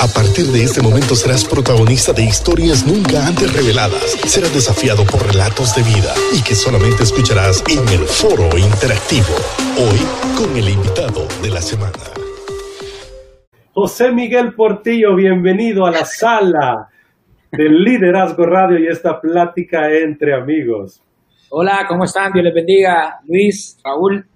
A partir de este momento serás protagonista de historias nunca antes reveladas. Serás desafiado por relatos de vida y que solamente escucharás en el foro interactivo. Hoy con el invitado de la semana. José Miguel Portillo, bienvenido a la sala del Liderazgo Radio y esta plática entre amigos. Hola, ¿cómo están? Dios les bendiga. Luis, Raúl,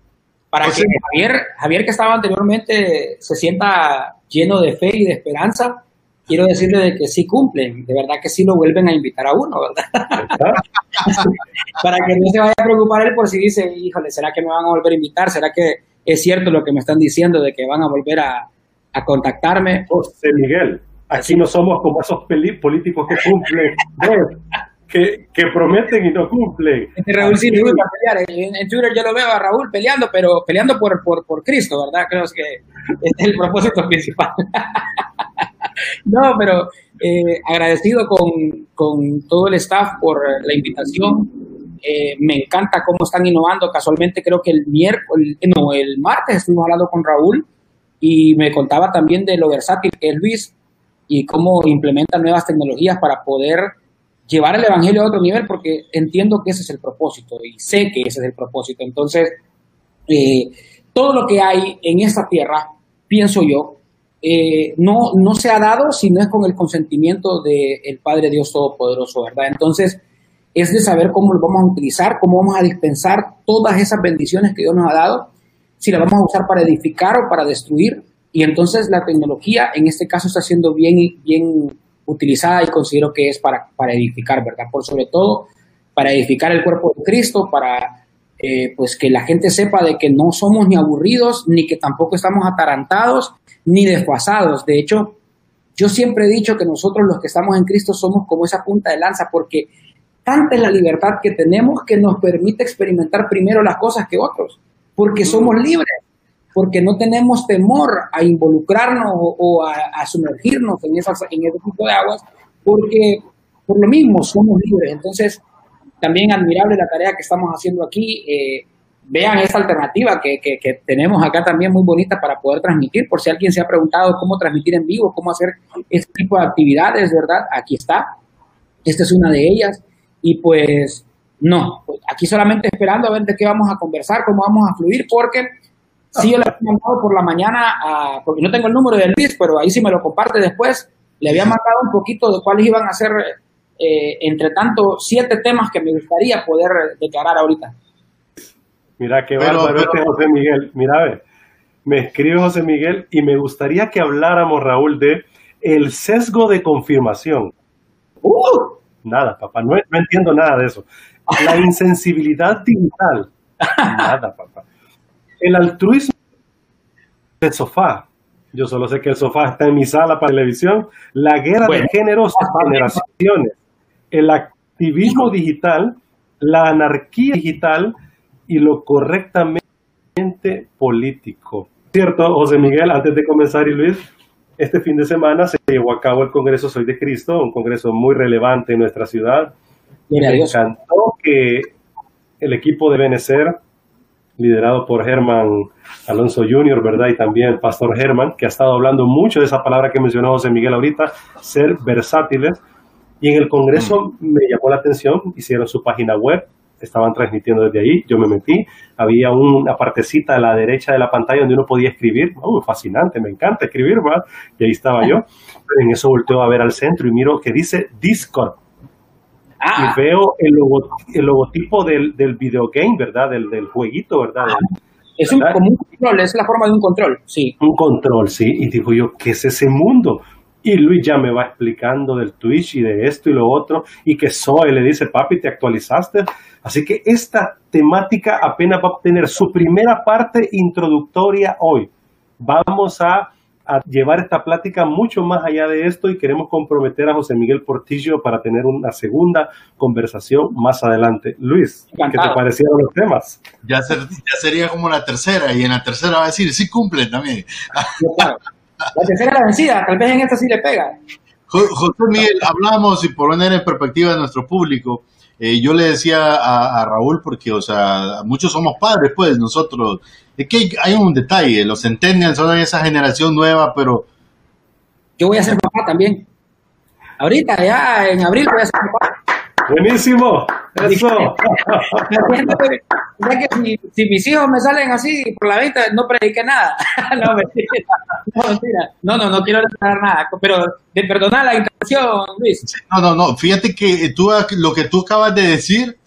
para que Javier, Javier que estaba anteriormente se sienta lleno de fe y de esperanza, quiero decirle de que sí cumplen, de verdad que sí lo vuelven a invitar a uno, ¿verdad? Para que no se vaya a preocupar él por si dice, híjole, ¿será que me van a volver a invitar? ¿Será que es cierto lo que me están diciendo de que van a volver a, contactarme? José Miguel, aquí no somos como esos políticos que cumplen que, prometen y no cumplen. Este Raúl sí le gusta pelear. En, Twitter yo lo veo a Raúl peleando, pero peleando por, por, por Cristo, ¿verdad? Creo que es el propósito principal. no, pero eh, agradecido con, con, todo el staff por la invitación. Eh, me encanta cómo están innovando. Casualmente creo que el miércoles, no, el martes estuvimos hablando con Raúl y me contaba también de lo versátil que es Luis y cómo implementa nuevas tecnologías para poder llevar el Evangelio a otro nivel porque entiendo que ese es el propósito y sé que ese es el propósito. Entonces, eh, todo lo que hay en esta tierra, pienso yo, eh, no, no se ha dado si no es con el consentimiento del Padre Dios Todopoderoso, ¿verdad? Entonces, es de saber cómo lo vamos a utilizar, cómo vamos a dispensar todas esas bendiciones que Dios nos ha dado, si las vamos a usar para edificar o para destruir. Y entonces la tecnología en este caso está siendo bien, bien utilizada y considero que es para, para edificar, ¿verdad? Por sobre todo para edificar el cuerpo de Cristo, para eh, pues que la gente sepa de que no somos ni aburridos, ni que tampoco estamos atarantados, ni desfasados. De hecho, yo siempre he dicho que nosotros los que estamos en Cristo somos como esa punta de lanza, porque tanta es la libertad que tenemos que nos permite experimentar primero las cosas que otros, porque somos libres porque no tenemos temor a involucrarnos o, a, sumergirnos en, esas, en ese tipo de aguas, porque por lo mismo somos libres. Entonces, también admirable la tarea que estamos haciendo aquí. Eh, vean esta alternativa que, que, tenemos acá también muy bonita para poder transmitir. Por si alguien se ha preguntado cómo transmitir en vivo, cómo hacer este tipo de actividades, ¿verdad? Aquí está. Esta es una de ellas. Y pues no, aquí solamente esperando a ver de qué vamos a conversar, cómo vamos a fluir, porque Sí, yo le había mandado por la mañana, porque no tengo el número de Luis, pero ahí sí me lo comparte después. Le había mandado un poquito de cuáles iban a ser, eh, entre tanto, siete temas que me gustaría poder declarar ahorita. Mira, qué bárbaro este José Miguel. Mira, a ver, me escribe José Miguel y me gustaría que habláramos, Raúl, de el sesgo de confirmación. Uh, nada, papá, no, no entiendo nada de eso. La insensibilidad digital. Nada, papá. El altruismo del sofá. Yo solo sé que el sofá está en mi sala para televisión. La guerra de géneros generaciones. El activismo digital, la anarquía digital y lo correctamente político. Cierto, José Miguel, antes de comenzar y Luis, este fin de semana se llevó a cabo el Congreso Soy de Cristo, un congreso muy relevante en nuestra ciudad. Me encantó que el equipo de Benecer liderado por Germán Alonso Jr., ¿verdad? Y también el pastor Germán, que ha estado hablando mucho de esa palabra que mencionó José Miguel ahorita, ser versátiles. Y en el Congreso mm. me llamó la atención, hicieron su página web, estaban transmitiendo desde ahí, yo me metí, había una partecita a la derecha de la pantalla donde uno podía escribir, oh, fascinante, me encanta escribir, ¿verdad? Y ahí estaba yo, en eso volteo a ver al centro y miro que dice Discord, Ah. Y veo el, el logotipo del, del videogame, ¿verdad? Del, del jueguito, ¿verdad? Ah. Es un, como un control, es la forma de un control, sí. Un control, sí. Y digo yo, ¿qué es ese mundo? Y Luis ya me va explicando del Twitch y de esto y lo otro, y que Zoe le dice, papi, ¿te actualizaste? Así que esta temática apenas va a obtener su primera parte introductoria hoy. Vamos a a llevar esta plática mucho más allá de esto y queremos comprometer a José Miguel Portillo para tener una segunda conversación más adelante. Luis, ¿qué te parecieron los temas? Ya, sería como la tercera y en la tercera va a decir, sí cumplen también. La tercera la vencida, tal vez en esta sí le pega. José Miguel, hablamos y por poner en perspectiva de nuestro público, eh, yo le decía a, a, Raúl, porque, o sea, muchos somos padres, pues, nosotros, es que hay, un detalle, los centennials son esa generación nueva, pero Yo voy a ser papá también. Ahorita, ya en abril voy a ser papá. Buenísimo, eso. ya que si, si, mis hijos me salen así por la venta, no prediqué nada. no, mentira. No, mentira. No, no, no quiero declarar nada. Pero de perdonar la intención, Luis. No, no, no. Fíjate que tú, lo que tú acabas de decir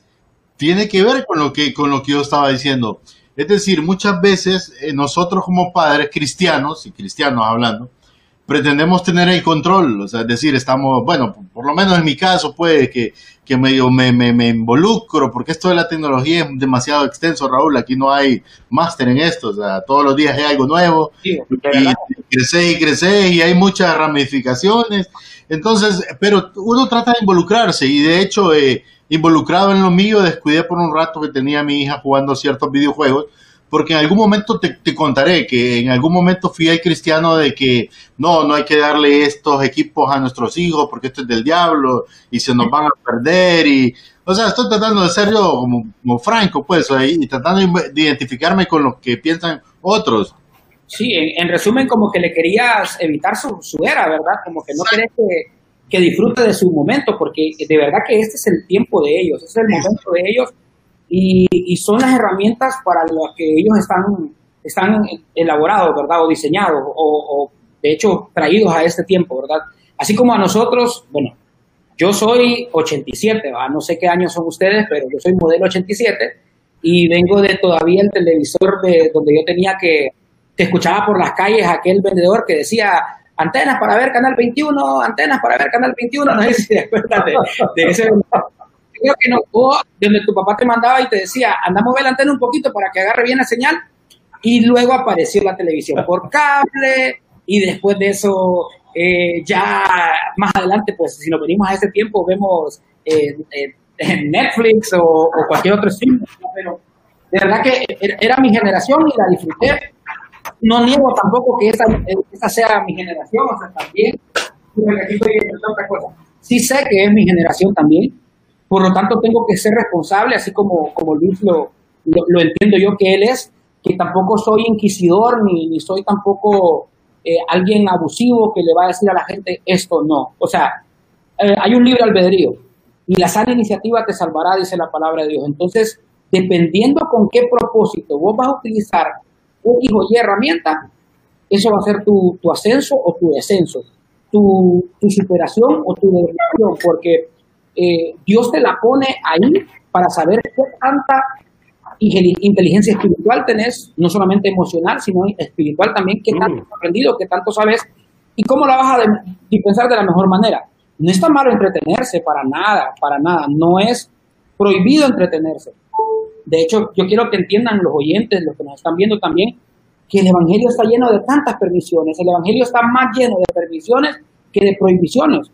tiene que ver con lo que, con lo que yo estaba diciendo. Es decir, muchas veces eh, nosotros como padres cristianos, y cristianos hablando, pretendemos tener el control, o sea, es decir, estamos, bueno, por lo menos en mi caso puede que, que medio me, me, me, involucro, porque esto de la tecnología es demasiado extenso, Raúl, aquí no hay máster en esto, o sea, todos los días hay algo nuevo, y crece y crece y hay muchas ramificaciones, entonces, pero uno trata de involucrarse y de hecho, eh, involucrado en lo mío, descuidé por un rato que tenía a mi hija jugando ciertos videojuegos, porque en algún momento te, contaré que en algún momento fui al cristiano de que no, no hay que darle estos equipos a nuestros hijos porque esto es del diablo y se nos van a perder y, o sea, estoy tratando de ser yo como, franco, pues, y tratando de identificarme con lo que piensan otros. Sí, en, resumen, como que le querías evitar su, su era, ¿verdad? Como que no querés que, que disfrute de su momento, porque de verdad que este es el tiempo de ellos, este es el momento de ellos y, son las herramientas para las que ellos están, están elaborados, ¿verdad? O diseñados, o, de hecho traídos a este tiempo, ¿verdad? Así como a nosotros, bueno, yo soy 87, no sé qué años son ustedes, pero yo soy modelo 87 y vengo de todavía el televisor de donde yo tenía que, que escuchaba por las calles aquel vendedor que decía antenas para ver Canal 21, antenas para ver Canal 21, no sé si te acuerdas de, ese creo que no, o donde tu papá te mandaba y te decía, andamos a la antena un poquito para que agarre bien la señal, y luego apareció la televisión por cable, y después de eso, eh, ya más adelante, pues si nos venimos a ese tiempo, vemos eh, eh, Netflix o, cualquier otro stream, pero de verdad que era mi generación y la disfruté. No niego tampoco que esa, esa sea mi generación, o sea, también, aquí estoy otra cosa. Sí sé que es mi generación también, por lo tanto, tengo que ser responsable, así como, como Luis lo, lo, entiendo yo que él es, que tampoco soy inquisidor ni, soy tampoco eh, alguien abusivo que le va a decir a la gente esto no. O sea, eh, hay un libre albedrío y la sana iniciativa te salvará, dice la palabra de Dios. Entonces, dependiendo con qué propósito vos vas a utilizar un hijo y herramienta, eso va a ser tu, tu ascenso o tu descenso, tu, tu superación o tu degradación, porque eh, Dios te la pone ahí para saber qué tanta inteligencia espiritual tenés, no solamente emocional, sino espiritual también, qué tanto has aprendido, qué tanto sabes y cómo la vas a dispensar de la mejor manera. No está malo entretenerse, para nada, para nada. No es prohibido entretenerse. De hecho, yo quiero que entiendan los oyentes, los que nos están viendo también, que el Evangelio está lleno de tantas permisiones. El Evangelio está más lleno de permisiones que de prohibiciones.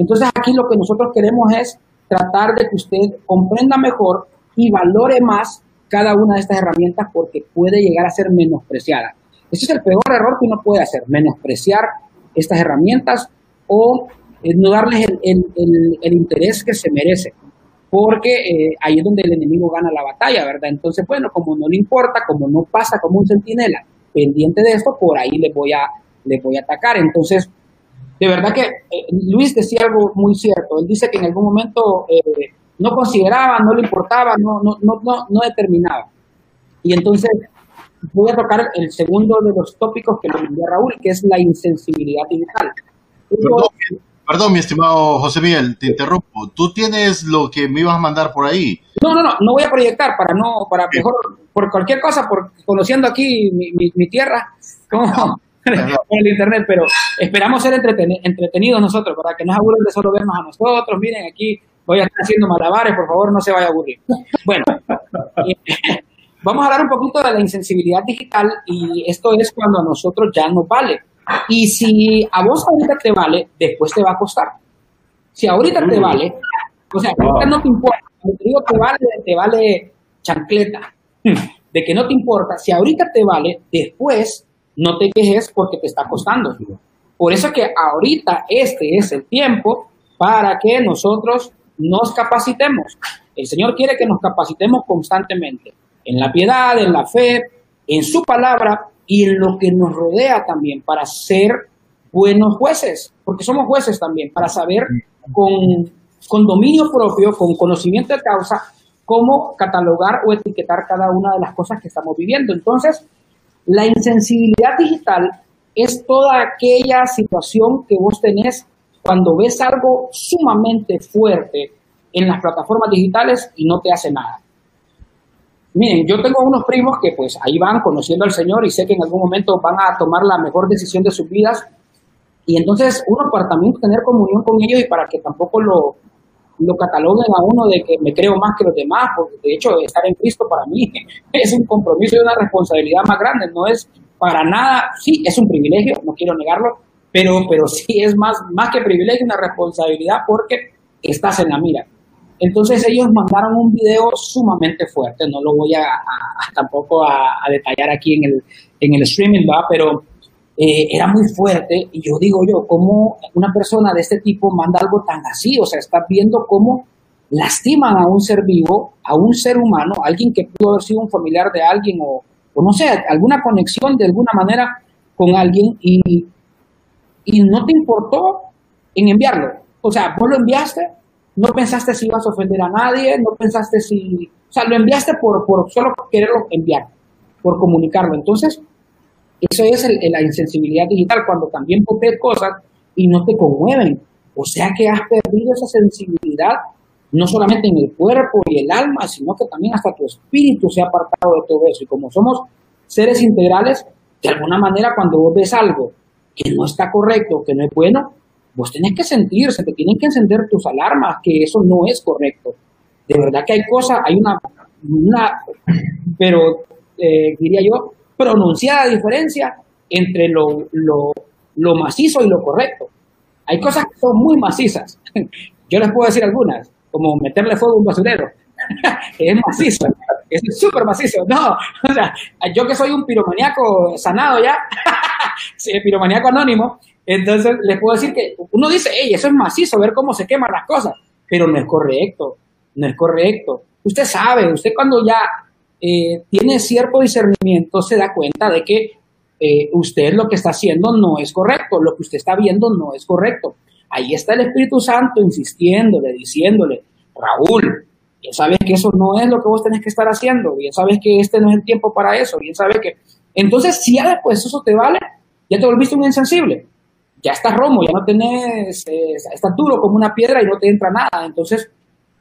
Entonces aquí lo que nosotros queremos es tratar de que usted comprenda mejor y valore más cada una de estas herramientas porque puede llegar a ser menospreciada. Ese es el peor error que uno puede hacer, menospreciar estas herramientas o eh, no darles el, interés que se merece, porque eh, ahí es donde el enemigo gana la batalla, ¿verdad? Entonces, bueno, como no le importa, como no pasa como un centinela pendiente de esto, por ahí le voy a, le voy a atacar. Entonces, de verdad que eh, Luis decía algo muy cierto. Él dice que en algún momento eh, no consideraba, no le importaba, no, no, no, no, determinaba. Y entonces voy a tocar el segundo de los tópicos que le envió Raúl, que es la insensibilidad digital. Perdón, mi estimado José Miguel, te interrumpo. ¿Tú tienes lo que me ibas a mandar por ahí? No, no, no, no voy a proyectar para no, para mejor, por cualquier cosa, por conociendo aquí mi, mi, mi tierra, ¿cómo? Con el internet, pero esperamos ser entretenidos nosotros, para que no se aburren de solo vernos a nosotros. Miren, aquí voy a estar haciendo malabares, por favor, no se vaya a aburrir. Bueno, vamos a hablar un poquito de la insensibilidad digital y esto es cuando a nosotros ya nos vale. Y si a vos ahorita te vale, después te va a costar. Si ahorita te vale, o sea, ahorita no te importa, te digo te vale, te vale chancleta, de que no te importa, si ahorita te vale, después no te quejes porque te está costando. Por eso que ahorita este es el tiempo para que nosotros nos capacitemos. El Señor quiere que nos capacitemos constantemente en la piedad, en la fe, en su palabra y en lo que nos rodea también para ser buenos jueces, porque somos jueces también, para saber con, con dominio propio, con conocimiento de causa, cómo catalogar o etiquetar cada una de las cosas que estamos viviendo. Entonces, la insensibilidad digital es toda aquella situación que vos tenés cuando ves algo sumamente fuerte en las plataformas digitales y no te hace nada. Miren, yo tengo unos primos que pues ahí van conociendo al Señor y sé que en algún momento van a tomar la mejor decisión de sus vidas y entonces uno para también tener comunión con ellos y para que tampoco lo, lo cataloguen a uno de que me creo más que los demás, porque de hecho estar en Cristo para mí es un compromiso y una responsabilidad más grande, no es para nada, sí, es un privilegio, no quiero negarlo, pero, pero sí es más, más que privilegio, una responsabilidad porque estás en la mira. Entonces ellos mandaron un video sumamente fuerte, no lo voy a, tampoco a, detallar aquí en el, en el streaming, ¿va? pero eh, era muy fuerte y yo digo yo, ¿cómo una persona de este tipo manda algo tan así? O sea, está viendo cómo lastiman a un ser vivo, a un ser humano, alguien que pudo haber sido un familiar de alguien o, o no sé, alguna conexión de alguna manera con alguien y, y no te importó en enviarlo. O sea, vos lo enviaste no pensaste si ibas a ofender a nadie, no pensaste si, o sea, lo enviaste por, por solo quererlo enviar, por comunicarlo. Entonces, eso es la insensibilidad digital, cuando también pones cosas y no te conmueven. O sea que has perdido esa sensibilidad, no solamente en el cuerpo y el alma, sino que también hasta tu espíritu se ha apartado de todo eso. Y como somos seres integrales, de alguna manera cuando vos ves algo que no está correcto, que no es bueno, vos tenés que sentir, se te tienen que encender tus alarmas, que eso no es correcto. De verdad que hay cosas, hay una, una pero eh, diría yo, pronunciada diferencia entre lo, lo, lo macizo y lo correcto. Hay cosas que son muy macizas. Yo les puedo decir algunas, como meterle fuego a un basurero. es macizo, es súper macizo. No, o sea, yo que soy un piromaníaco sanado ya, piromaníaco anónimo, entonces, les puedo decir que uno dice, hey, eso es macizo, ver cómo se queman las cosas, pero no es correcto, no es correcto. Usted sabe, usted cuando ya eh, tiene cierto discernimiento se da cuenta de que eh, usted lo que está haciendo no es correcto, lo que usted está viendo no es correcto. Ahí está el Espíritu Santo insistiéndole, diciéndole, Raúl, bien sabes que eso no es lo que vos tenés que estar haciendo, bien sabes que este no es el tiempo para eso, bien sabes que... Entonces, si ya después eso te vale, ya te volviste un insensible ya estás romo, ya no tenés, eh, estás duro como una piedra y no te entra nada. Entonces,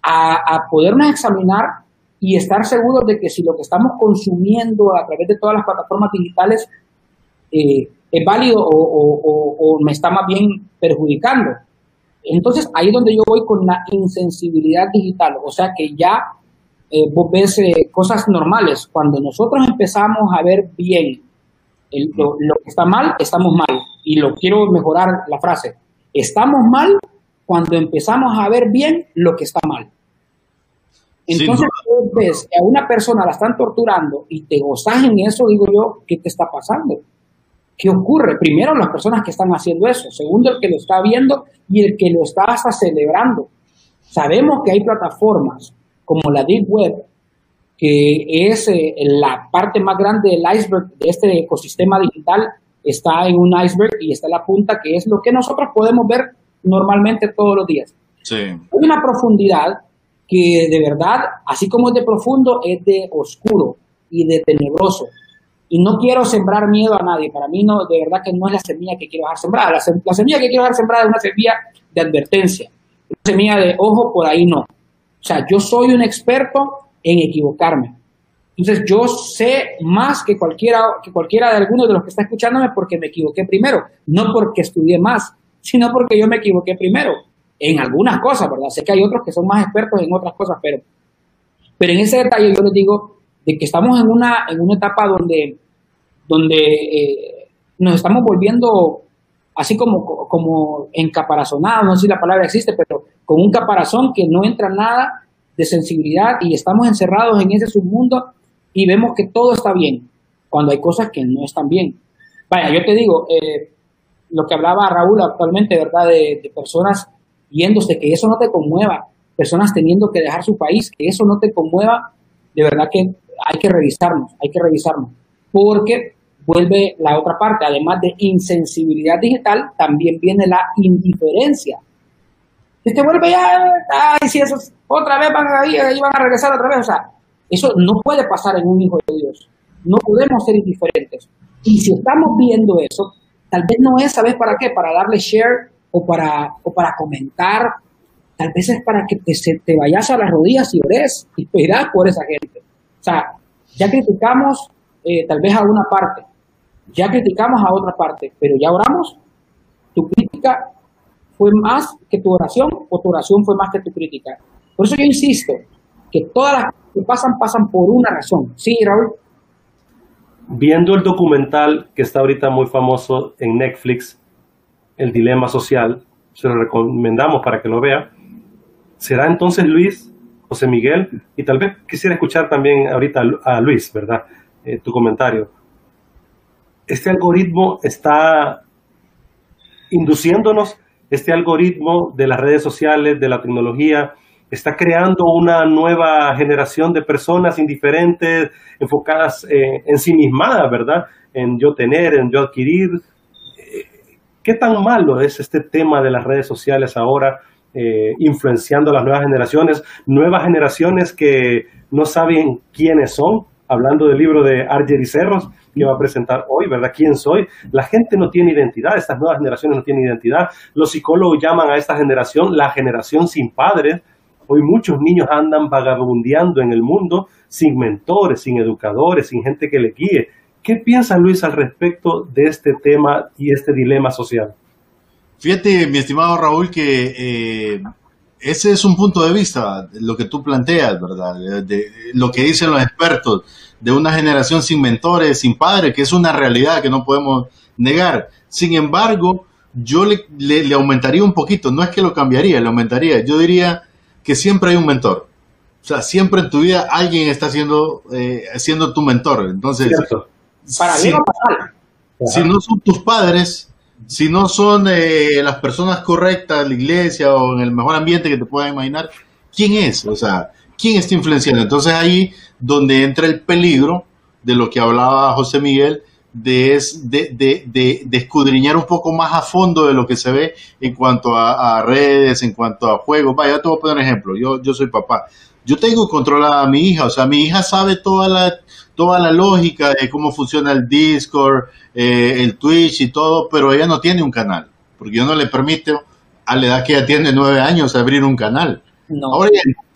a, a, podernos examinar y estar seguros de que si lo que estamos consumiendo a través de todas las plataformas digitales eh, es válido o, me está más bien perjudicando. Entonces, ahí es donde yo voy con la insensibilidad digital, o sea que ya eh, vos ves cosas normales. Cuando nosotros empezamos a ver bien lo, que está mal, estamos mal. Y lo quiero mejorar la frase. Estamos mal cuando empezamos a ver bien lo que está mal. Entonces, ves que a una persona la están torturando y te gozas en eso, digo yo, ¿qué te está pasando? ¿Qué ocurre? Primero, las personas que están haciendo eso. Segundo, el que lo está viendo y el que lo está hasta celebrando. Sabemos que hay plataformas como la Deep Web que es eh, la parte más grande del iceberg de este ecosistema digital, está en un iceberg y está la punta, que es lo que nosotros podemos ver normalmente todos los días. Sí. Hay una profundidad que de verdad, así como es de profundo, es de oscuro y de tenebroso. Y no quiero sembrar miedo a nadie. Para mí, no, de verdad que no es la semilla que quiero dejar sembrada. La, la semilla que quiero dejar sembrada es una semilla de advertencia. Una semilla de ojo, por ahí no. O sea, yo soy un experto en equivocarme. Entonces yo sé más que cualquiera, que cualquiera de algunos de los que está escuchándome porque me equivoqué primero, no porque estudié más, sino porque yo me equivoqué primero en algunas cosas, ¿verdad? Sé que hay otros que son más expertos en otras cosas, pero, pero en ese detalle yo les digo de que estamos en una, en una etapa donde, donde eh, nos estamos volviendo así como, como encaparazonados, no sé si la palabra existe, pero con un caparazón que no entra nada de sensibilidad y estamos encerrados en ese submundo y vemos que todo está bien, cuando hay cosas que no están bien. Vaya, yo te digo, eh, lo que hablaba Raúl actualmente, ¿verdad? De, personas yéndose, que eso no te conmueva, personas teniendo que dejar su país, que eso no te conmueva, de verdad que hay que revisarnos, hay que revisarnos, porque vuelve la otra parte, además de insensibilidad digital, también viene la indiferencia. Y te vuelve ya, ay, si eso otra vez van a ir, van a regresar otra vez. O sea, eso no puede pasar en un hijo de Dios. No podemos ser indiferentes. Y si estamos viendo eso, tal vez no es, ¿sabes para qué? Para darle share o para, o para comentar. Tal vez es para que te, te vayas a las rodillas y ores y pedirás por esa gente. O sea, ya criticamos eh, tal vez a una parte, ya criticamos a otra parte, pero ya oramos. Tu crítica fue más que tu oración o tu oración fue más que tu crítica. Por eso yo insisto que todas las que pasan pasan por una razón. Sí, Raúl. Viendo el documental que está ahorita muy famoso en Netflix, El Dilema Social, se lo recomendamos para que lo vea. ¿Será entonces Luis, José Miguel? Y tal vez quisiera escuchar también ahorita a Luis, ¿verdad? Eh, tu comentario. Este algoritmo está induciéndonos, este algoritmo de las redes sociales, de la tecnología, está creando una nueva generación de personas indiferentes, enfocadas eh, en sí mismas, ¿verdad? En yo tener, en yo adquirir. Eh, ¿Qué tan malo es este tema de las redes sociales ahora, influenciando a las nuevas generaciones? Nuevas generaciones que no saben quiénes son, hablando del libro de Arger y Cerros, que va a presentar hoy, ¿verdad? ¿Quién soy? La gente no tiene identidad, estas nuevas generaciones no tienen identidad. Los psicólogos llaman a esta generación la generación sin padres. Hoy muchos niños andan vagabundeando en el mundo sin mentores, sin educadores, sin gente que le guíe. ¿Qué piensa Luis al respecto de este tema y este dilema social? Fíjate, mi estimado Raúl, que eh, ese es un punto de vista, lo que tú planteas, ¿verdad? De, lo que dicen los expertos, de una generación sin mentores, sin padres, que es una realidad que no podemos negar. Sin embargo, yo le, le, aumentaría un poquito, no es que lo cambiaría, le aumentaría. Yo diría que siempre hay un mentor. O sea, siempre en tu vida alguien está siendo, eh, siendo tu mentor. Entonces, para si, si no son tus padres, si no son eh, las personas correctas, la iglesia o en el mejor ambiente que te puedas imaginar, ¿quién es? O sea, ¿quién está influenciando? Entonces ahí donde entra el peligro de lo que hablaba José Miguel, de, de, de, de, escudriñar un poco más a fondo de lo que se ve en cuanto a, redes, en cuanto a juegos. Vaya, te voy a poner un ejemplo. Yo, yo soy papá. Yo tengo controlada a mi hija, o sea, mi hija sabe toda la, toda la lógica de cómo funciona el Discord, eh, el Twitch y todo, pero ella no tiene un canal, porque yo no le permito a la edad que ella tiene nueve años abrir un canal. Ahora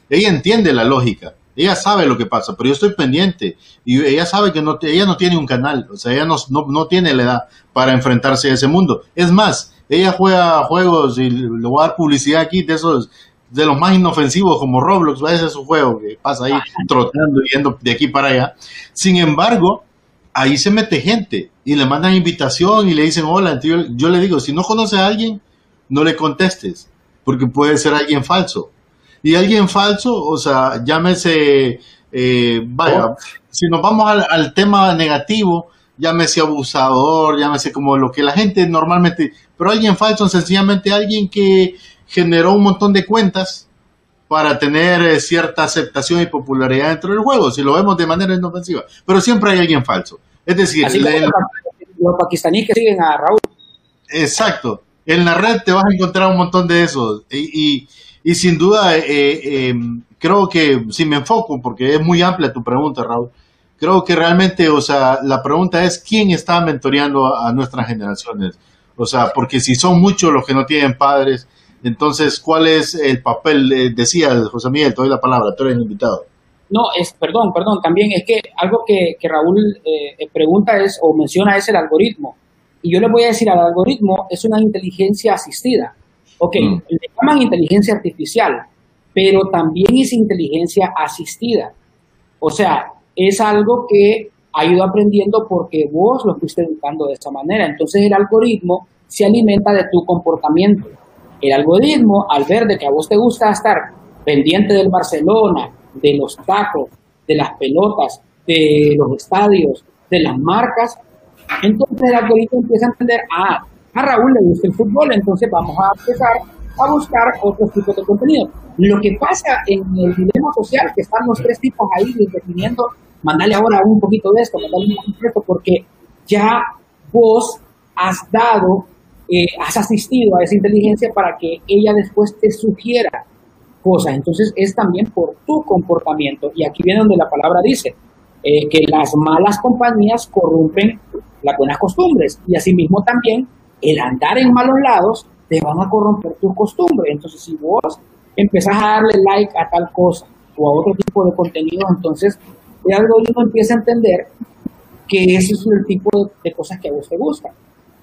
ella, entiende la lógica, ella sabe lo que pasa, pero yo estoy pendiente y ella sabe que no, ella no tiene un canal, o sea, ella no, no, tiene la edad para enfrentarse a ese mundo. Es más, ella juega juegos y le voy a dar publicidad aquí de esos de los más inofensivos como Roblox, ese es un juego que pasa ahí trotando y yendo de aquí para allá. Sin embargo, ahí se mete gente y le mandan invitación y le dicen hola. yo, le digo, si no conoces a alguien, no le contestes, porque puede ser alguien falso. Y alguien falso, o sea, llámese, eh, vaya, oh. si nos vamos al, al, tema negativo, llámese abusador, llámese como lo que la gente normalmente, pero alguien falso, sencillamente alguien que generó un montón de cuentas para tener eh, cierta aceptación y popularidad dentro del juego, si lo vemos de manera inofensiva. Pero siempre hay alguien falso. Es decir, los pakistaníes que siguen a Raúl. Exacto. En la red te vas a encontrar un montón de esos. Y, y, sin duda, eh, em, creo que si me enfoco, porque es muy amplia tu pregunta, Raúl, creo que realmente, o sea, la pregunta es quién está mentoreando a nuestras generaciones. O sea, porque si son muchos los que no tienen padres, entonces, ¿cuál es el papel? decía José Miguel, te doy la palabra, tú eres el invitado. No, es, perdón, perdón, también es que algo que, Raúl eh, eh, pregunta es o menciona es el algoritmo. Y yo le voy a decir, al algoritmo es una inteligencia asistida. Ok, mm. le llaman inteligencia artificial, pero también es inteligencia asistida. O sea, es algo que ha ido aprendiendo porque vos lo fuiste educando de esa manera. Entonces el algoritmo se alimenta de tu comportamiento. El algoritmo, al ver de que a vos te gusta estar pendiente del Barcelona, de los tacos, de las pelotas, de los estadios, de las marcas, entonces el algoritmo empieza a entender, ah, a Raúl le gusta el fútbol, entonces vamos a empezar a buscar otros tipos de contenido. Lo que pasa en el dilema social, que están los tres tipos ahí definiendo, mandarle ahora un poquito de esto, mandarle un poquito de esto, porque ya vos has dado, eh, has asistido a esa inteligencia para que ella después te sugiera cosas. Entonces es también por tu comportamiento. Y aquí viene donde la palabra dice eh, que las malas compañías corrompen las buenas costumbres. Y asimismo también el andar en malos lados te van a corromper tus costumbres. Entonces si vos empezás a darle like a tal cosa o a otro tipo de contenido, entonces el algoritmo empieza a entender que ese es el tipo de, cosas que a vos te gustan.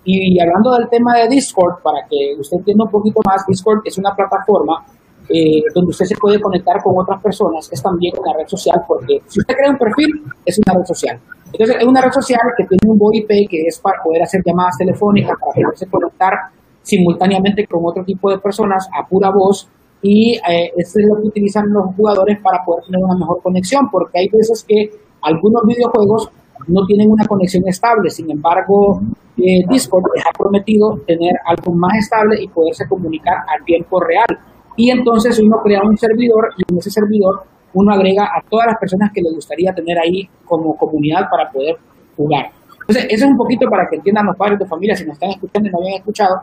Y, hablando del tema de Discord, para que usted entienda un poquito más, Discord es una plataforma eh, donde usted se puede conectar con otras personas, es también una red social, porque si usted crea un perfil, es una red social. Entonces, es una red social que tiene un VoIP que es para poder hacer llamadas telefónicas, para poderse conectar simultáneamente con otro tipo de personas a pura voz y eh, es lo que utilizan los jugadores para poder tener una mejor conexión, porque hay veces que algunos videojuegos no tienen una conexión estable, sin embargo, eh, Discord les ha prometido tener algo más estable y poderse comunicar a tiempo real. Y entonces uno crea un servidor y en ese servidor uno agrega a todas las personas que le gustaría tener ahí como comunidad para poder jugar. Entonces, eso es un poquito para que entiendan los padres de familia, si nos están escuchando y no habían escuchado,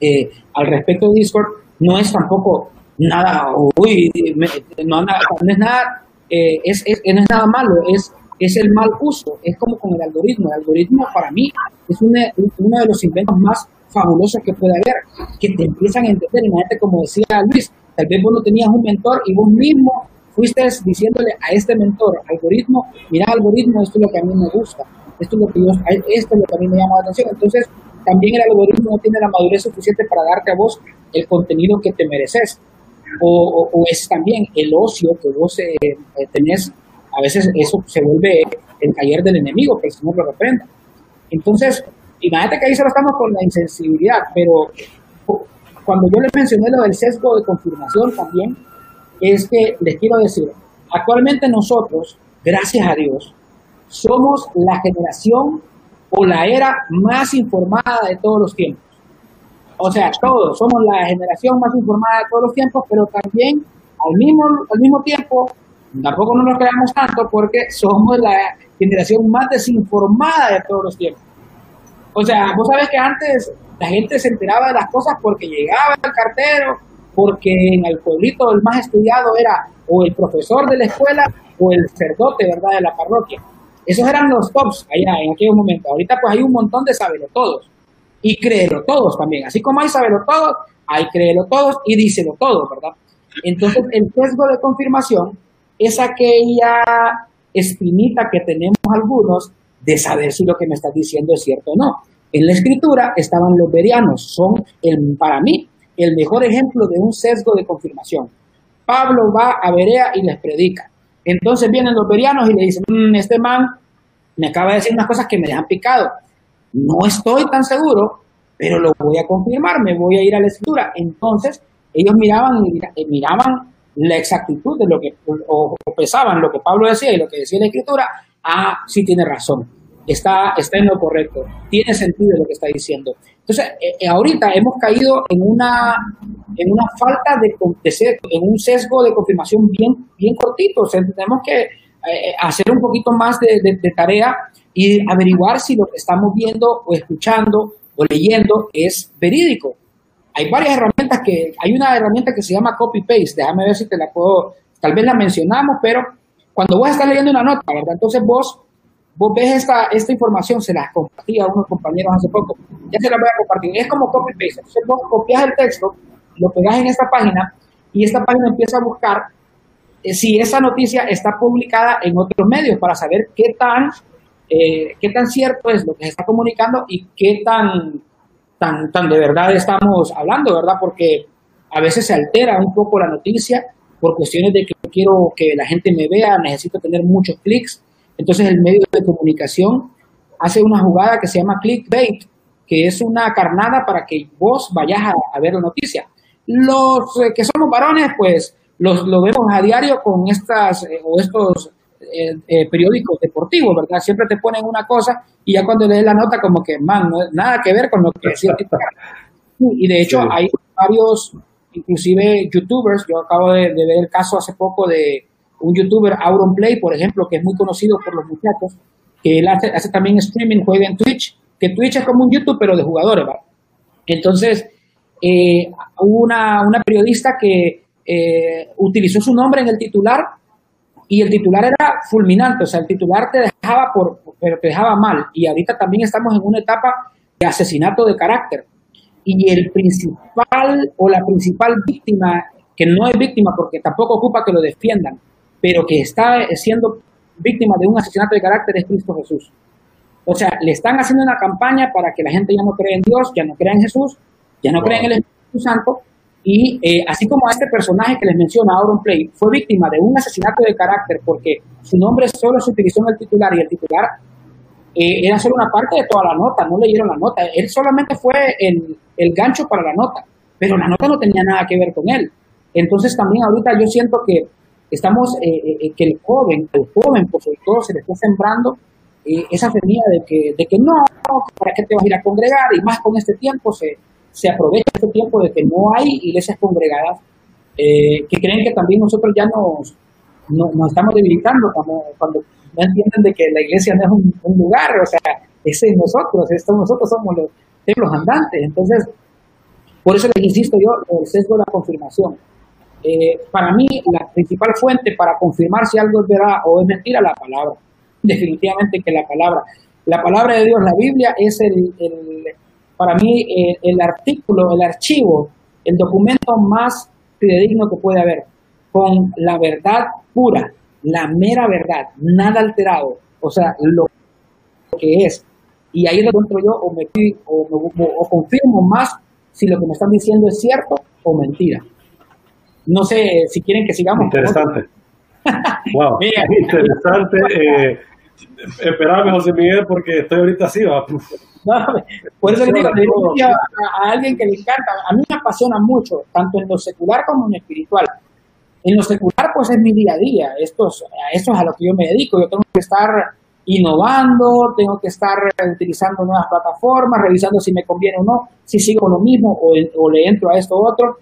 eh, al respecto de Discord, no es tampoco nada, uy, no, es nada, eh, es, no es nada malo, es, es el mal uso, es como con el algoritmo. El algoritmo para mí es uno de los inventos más fabulosos que puede haber, que te empiezan a entender. Imagínate, como decía Luis, tal vez vos no tenías un mentor y vos mismo fuiste diciéndole a este mentor, algoritmo, mira algoritmo, esto es lo que a mí me gusta, esto es lo que, esto es lo que a mí me llama la atención. Entonces, también el algoritmo no tiene la madurez suficiente para darte a vos el contenido que te mereces o, es también el ocio que vos eh, eh, tenés, a veces eso se vuelve el taller del enemigo, que el Señor lo reprenda. Entonces, imagínate que ahí solo estamos con la insensibilidad, pero cuando yo les mencioné lo del sesgo de confirmación también, es que les quiero decir, actualmente nosotros, gracias a Dios, somos la generación o la era más informada de todos los tiempos. O sea, todos somos la generación más informada de todos los tiempos, pero también al mismo, al mismo tiempo, tampoco no nos creamos tanto porque somos la generación más desinformada de todos los tiempos. O sea, vos sabes que antes la gente se enteraba de las cosas porque llegaba el cartero, porque en el pueblito el más estudiado era o el profesor de la escuela o el sacerdote, ¿verdad?, de la parroquia. Esos eran los tops allá en aquel momento. Ahorita pues hay un montón de todos y créelo todos también. Así como hay sabelo todos, hay créelo todos y díselo todo, ¿verdad? Entonces, el sesgo de confirmación es aquella espinita que tenemos algunos de saber si lo que me estás diciendo es cierto o no. En la escritura estaban los berianos, son el, para mí el mejor ejemplo de un sesgo de confirmación. Pablo va a Berea y les predica. Entonces vienen los berianos y le dicen, mm, este man me acaba de decir unas cosas que me dejan picado. No estoy tan seguro, pero lo voy a confirmar, me voy a ir a la escritura. Entonces, ellos miraban, eh, miraban la exactitud de lo que, o, pesaban lo que Pablo decía y lo que decía la escritura. Ah, sí tiene razón, está, está en lo correcto, tiene sentido lo que está diciendo. Entonces, eh, eh, ahorita hemos caído en una, en una falta de, de, en un sesgo de confirmación bien, bien cortito. O tenemos que hacer un poquito más de tarea y averiguar si lo que estamos viendo o escuchando o leyendo es verídico. Hay varias herramientas que, hay una herramienta que se llama copy-paste, déjame ver si te la puedo, tal vez la mencionamos, pero cuando vos estás leyendo una nota, ¿verdad? Entonces vos, vos ves esta, esta información, se la compartí a unos compañeros hace poco, ya se la voy a compartir, es como copy-paste, entonces vos copias el texto, lo pegas en esta página y esta página empieza a buscar eh, si esa noticia está publicada en otros medios para saber qué tan eh, qué tan cierto es lo que se está comunicando y qué tan, tan, tan de verdad estamos hablando, ¿verdad? Porque a veces se altera un poco la noticia por cuestiones de que quiero que la gente me vea, necesito tener muchos clics. Entonces el medio de comunicación hace una jugada que se llama clickbait, que es una carnada para que vos vayas a, ver la noticia. Los eh, que somos varones, pues los, lo vemos a diario con estas eh, o estos eh, eh, periódicos deportivos, ¿verdad? Siempre te ponen una cosa y ya cuando lees la nota como que, man, no, nada que ver con lo que decía. Y de hecho hay varios, inclusive youtubers, yo acabo de, ver el caso hace poco de un youtuber, Auron Play, por ejemplo, que es muy conocido por los muchachos, que él hace, hace, también streaming, juega en Twitch, que Twitch es como un YouTube, pero de jugadores. Entonces, eh, hubo una, una, periodista que eh, utilizó su nombre en el titular y el titular era fulminante, o sea, el titular te dejaba por, pero te dejaba mal. Y ahorita también estamos en una etapa de asesinato de carácter. Y el principal o la principal víctima, que no es víctima porque tampoco ocupa que lo defiendan, pero que está siendo víctima de un asesinato de carácter es Cristo Jesús. O sea, le están haciendo una campaña para que la gente ya no crea en Dios, ya no crea en Jesús, ya no crea en el Espíritu Santo, y eh, así como a este personaje que les menciona Auron Play, fue víctima de un asesinato de carácter porque su nombre solo se utilizó en el titular y el titular eh, era solo una parte de toda la nota, no leyeron la nota. Él solamente fue el, el gancho para la nota, pero la nota no tenía nada que ver con él. Entonces también ahorita yo siento que estamos, eh, que el joven, el joven por sobre todo se le está sembrando esa semilla de que, de que no, ¿para qué te vas a ir a congregar? Y más con este tiempo se, se aprovecha este tiempo de que no hay iglesias congregadas eh, que creen que también nosotros ya nos, nos, estamos debilitando cuando, cuando no entienden de que la iglesia no es un, lugar, o sea, ese es nosotros, esto, nosotros somos los templos andantes. Entonces, por eso les insisto yo, el sesgo de la confirmación. Eh, para mí, la principal fuente para confirmar si algo es verdad o es mentira, la palabra. Definitivamente que la palabra. La palabra de Dios, la Biblia, es el, para mí eh, el artículo, el archivo, el documento más fidedigno que puede haber, con la verdad pura, la mera verdad, nada alterado, o sea, lo que es. Y ahí lo encuentro yo o, me, o, o, confirmo más si lo que me están diciendo es cierto o mentira. No sé si quieren que sigamos. Interesante. wow, interesante. Eh, Esperame, José Miguel, porque estoy ahorita así, va. por eso le digo, a, alguien que le encanta, a mí me apasiona mucho, tanto en lo secular como en lo espiritual. En lo secular, pues es mi día a día, esto es, esto es a lo que yo me dedico, yo tengo que estar innovando, tengo que estar utilizando nuevas plataformas, revisando si me conviene o no, si sigo con lo mismo o, o le entro a esto u otro.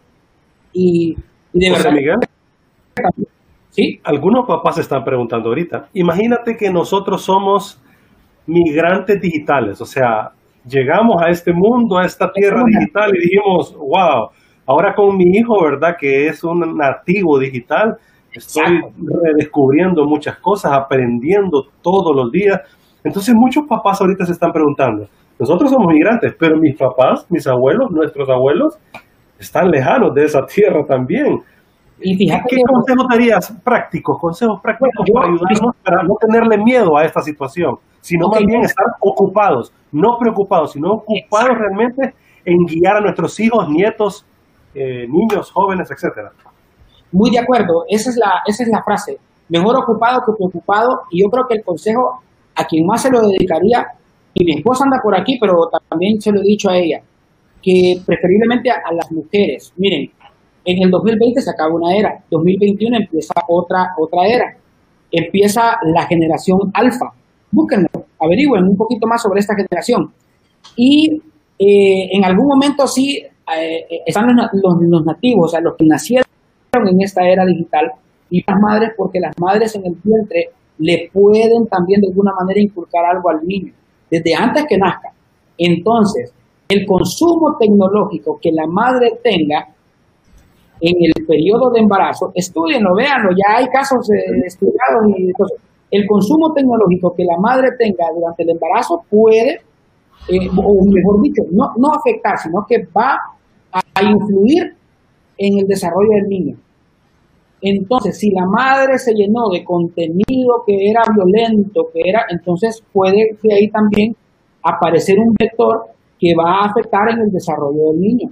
Y, y de José Miguel. Algunos papás se están preguntando ahorita, imagínate que nosotros somos migrantes digitales, o sea, llegamos a este mundo, a esta tierra digital y dijimos, wow, ahora con mi hijo, ¿verdad? Que es un nativo digital, estoy redescubriendo muchas cosas, aprendiendo todos los días. Entonces muchos papás ahorita se están preguntando, nosotros somos migrantes, pero mis papás, mis abuelos, nuestros abuelos, están lejanos de esa tierra también. Y fíjate ¿Qué consejos darías prácticos, consejos prácticos para ayudarnos para no tenerle miedo a esta situación, sino más bien estar ocupados, no preocupados, sino ocupados realmente en guiar a nuestros hijos, nietos, eh, niños, jóvenes, etcétera? Muy de acuerdo, esa es, la, esa es la frase. Mejor ocupado que preocupado, y yo creo que el consejo a quien más se lo dedicaría, y mi esposa anda por aquí, pero también se lo he dicho a ella, que preferiblemente a las mujeres. Miren, en el 2020 se acaba una era, 2021 empieza otra, otra era. Empieza la generación alfa. Búsquenlo, averigüen un poquito más sobre esta generación. Y eh, en algún momento sí eh, están los, nativos, o sea, los que nacieron en esta era digital, y las madres, porque las madres en el vientre le pueden también de alguna manera inculcar algo al niño, desde antes que nazca. Entonces, el consumo tecnológico que la madre tenga en el periodo de embarazo, estudienlo, véanlo, ya hay casos eh, estudiados y entonces, el consumo tecnológico que la madre tenga durante el embarazo puede, eh, o mejor dicho, no, no afectar, sino que va a, influir en el desarrollo del niño. Entonces, si la madre se llenó de contenido que era violento, que era, entonces puede que ahí también aparecer un vector que va a afectar en el desarrollo del niño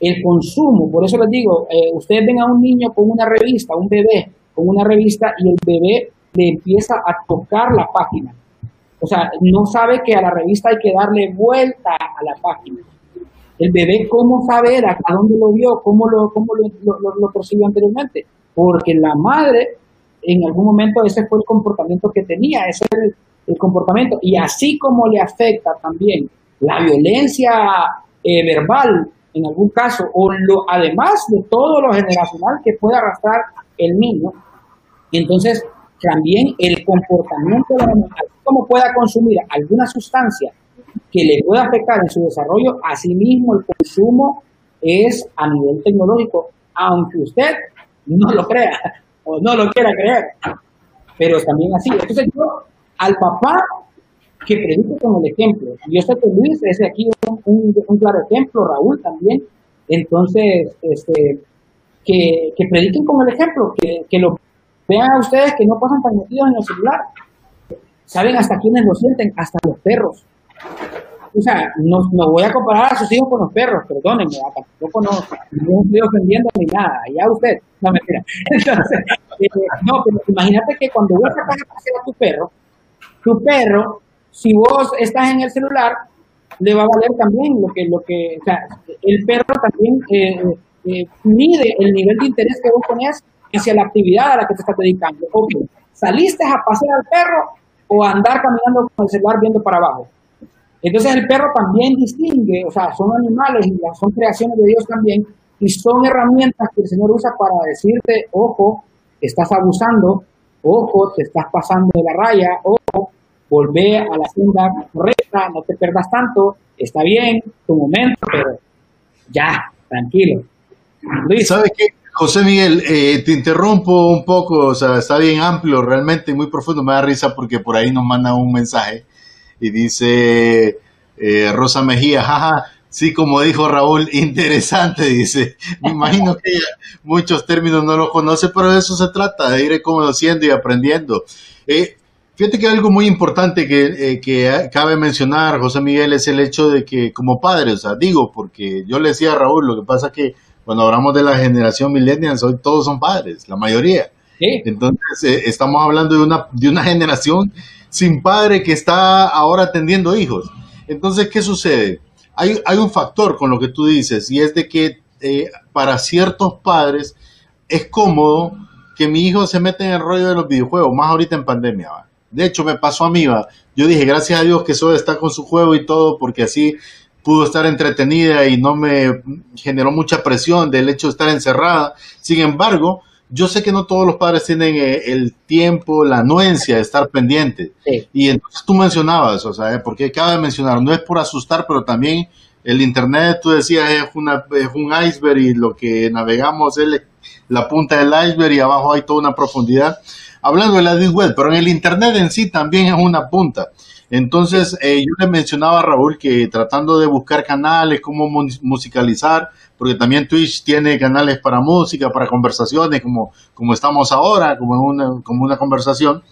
el consumo. Por eso les digo, eh, ustedes ven a un niño con una revista, un bebé con una revista y el bebé le empieza a tocar la página. O sea, no sabe que a la revista hay que darle vuelta a la página. El bebé, ¿cómo sabe a, dónde lo vio? ¿Cómo lo, cómo lo, lo, percibió anteriormente? Porque la madre, en algún momento, ese fue el comportamiento que tenía, ese es el, el comportamiento. Y así como le afecta también la violencia eh, verbal en algún caso, o lo, además de todo lo generacional que puede arrastrar el niño. Entonces, también el comportamiento de la animal, como pueda consumir alguna sustancia que le pueda afectar en su desarrollo, asimismo el consumo es a nivel tecnológico, aunque usted no lo crea o no lo quiera creer, pero también así. Entonces yo, al papá que predique con el ejemplo, yo sé que Luis es aquí un, un, claro ejemplo, Raúl también, entonces, este, que, que prediquen con el ejemplo, que, que lo vean a ustedes que no pasan tan metidos en el celular. ¿Saben hasta quiénes lo sienten? Hasta los perros o sea, no, no, voy a comparar a sus hijos con los perros, perdónenme, tampoco no, no estoy ofendiendo ni nada, ya usted, no mentira. Entonces, eh, no, pero imagínate que cuando vos sacas a pasear a tu perro, tu perro, si vos estás en el celular, le va a valer también lo que, lo que, o sea, el perro también eh, eh, mide el nivel de interés que vos pones hacia la actividad a la que te estás dedicando. Ok, saliste a pasear al perro o a andar caminando con el celular viendo para abajo entonces el perro también distingue, o sea, son animales y son creaciones de Dios también, y son herramientas que el Señor usa para decirte, ojo, estás abusando, ojo, te estás pasando de la raya, ojo, volvé a la senda correcta, no te perdas tanto, está bien, tu momento, pero ya, tranquilo. Luis. ¿Sabes qué? José Miguel, eh, te interrumpo un poco, o sea, está bien amplio, realmente muy profundo, me da risa porque por ahí nos manda un mensaje y dice eh, Rosa Mejía, jaja, sí, como dijo Raúl, interesante, dice. Me imagino que muchos términos no los conoce, pero de eso se trata, de ir conociendo y aprendiendo. Eh, fíjate que algo muy importante que, eh, que, cabe mencionar, José Miguel, es el hecho de que como padres, o sea, digo, porque yo le decía a Raúl, lo que pasa es que cuando hablamos de la generación millennials, hoy todos son padres, la mayoría. Entonces, estamos hablando de una, de una generación sin padre que está ahora atendiendo hijos. Entonces, ¿qué sucede? Hay, hay un factor con lo que tú dices y es de que eh, para ciertos padres es cómodo que mi hijo se meta en el rollo de los videojuegos, más ahorita en pandemia. De hecho, me pasó a mí, ¿va? yo dije, gracias a Dios que Zoe está con su juego y todo, porque así pudo estar entretenida y no me generó mucha presión del hecho de estar encerrada. Sin embargo, yo sé que no todos los padres tienen eh, el tiempo, la anuencia de estar pendientes. Y entonces tú mencionabas, o sea, porque acaba de mencionar, no es por asustar, pero también el Internet, tú decías, es, una, es un iceberg y lo que navegamos es la punta del iceberg y abajo hay toda una profundidad. Hablando de la Deep Web, pero en el Internet en sí también es una punta. Entonces, eh, yo le mencionaba a Raúl que tratando de buscar canales, cómo musicalizar, porque también Twitch tiene canales para música, para conversaciones, como, como estamos ahora, como una, como una conversación.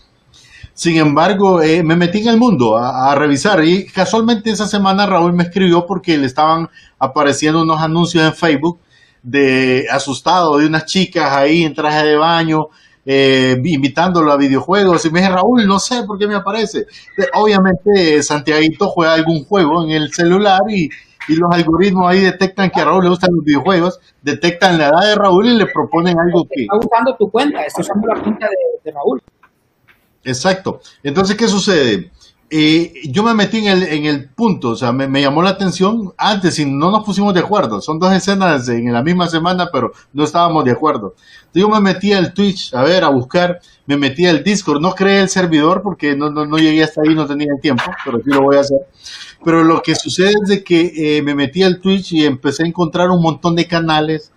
Sin embargo, eh, me metí en el mundo a, a, revisar y casualmente esa semana Raúl me escribió porque le estaban apareciendo unos anuncios en Facebook de asustado de unas chicas ahí en traje de baño eh, invitándolo a videojuegos. Y me dije, Raúl, no sé por qué me aparece. Obviamente, Santiaguito juega algún juego en el celular y, los algoritmos ahí detectan que a Raúl le gustan los videojuegos, detectan la edad de Raúl y le proponen algo que... Está usando tu cuenta, está usando la cuenta de Raúl. Exacto. Entonces, ¿qué sucede? Y yo me metí en el, en el punto, o sea, me, llamó la atención antes y no nos pusimos de acuerdo. Son dos escenas en la misma semana, pero no estábamos de acuerdo. Entonces yo me metí al Twitch, a ver, a buscar, me metí al Discord, no creé el servidor porque no, no, no llegué hasta ahí, no tenía tiempo, pero sí lo voy a hacer. Pero lo que sucede es de que eh, me metí al Twitch y empecé a encontrar un montón de canales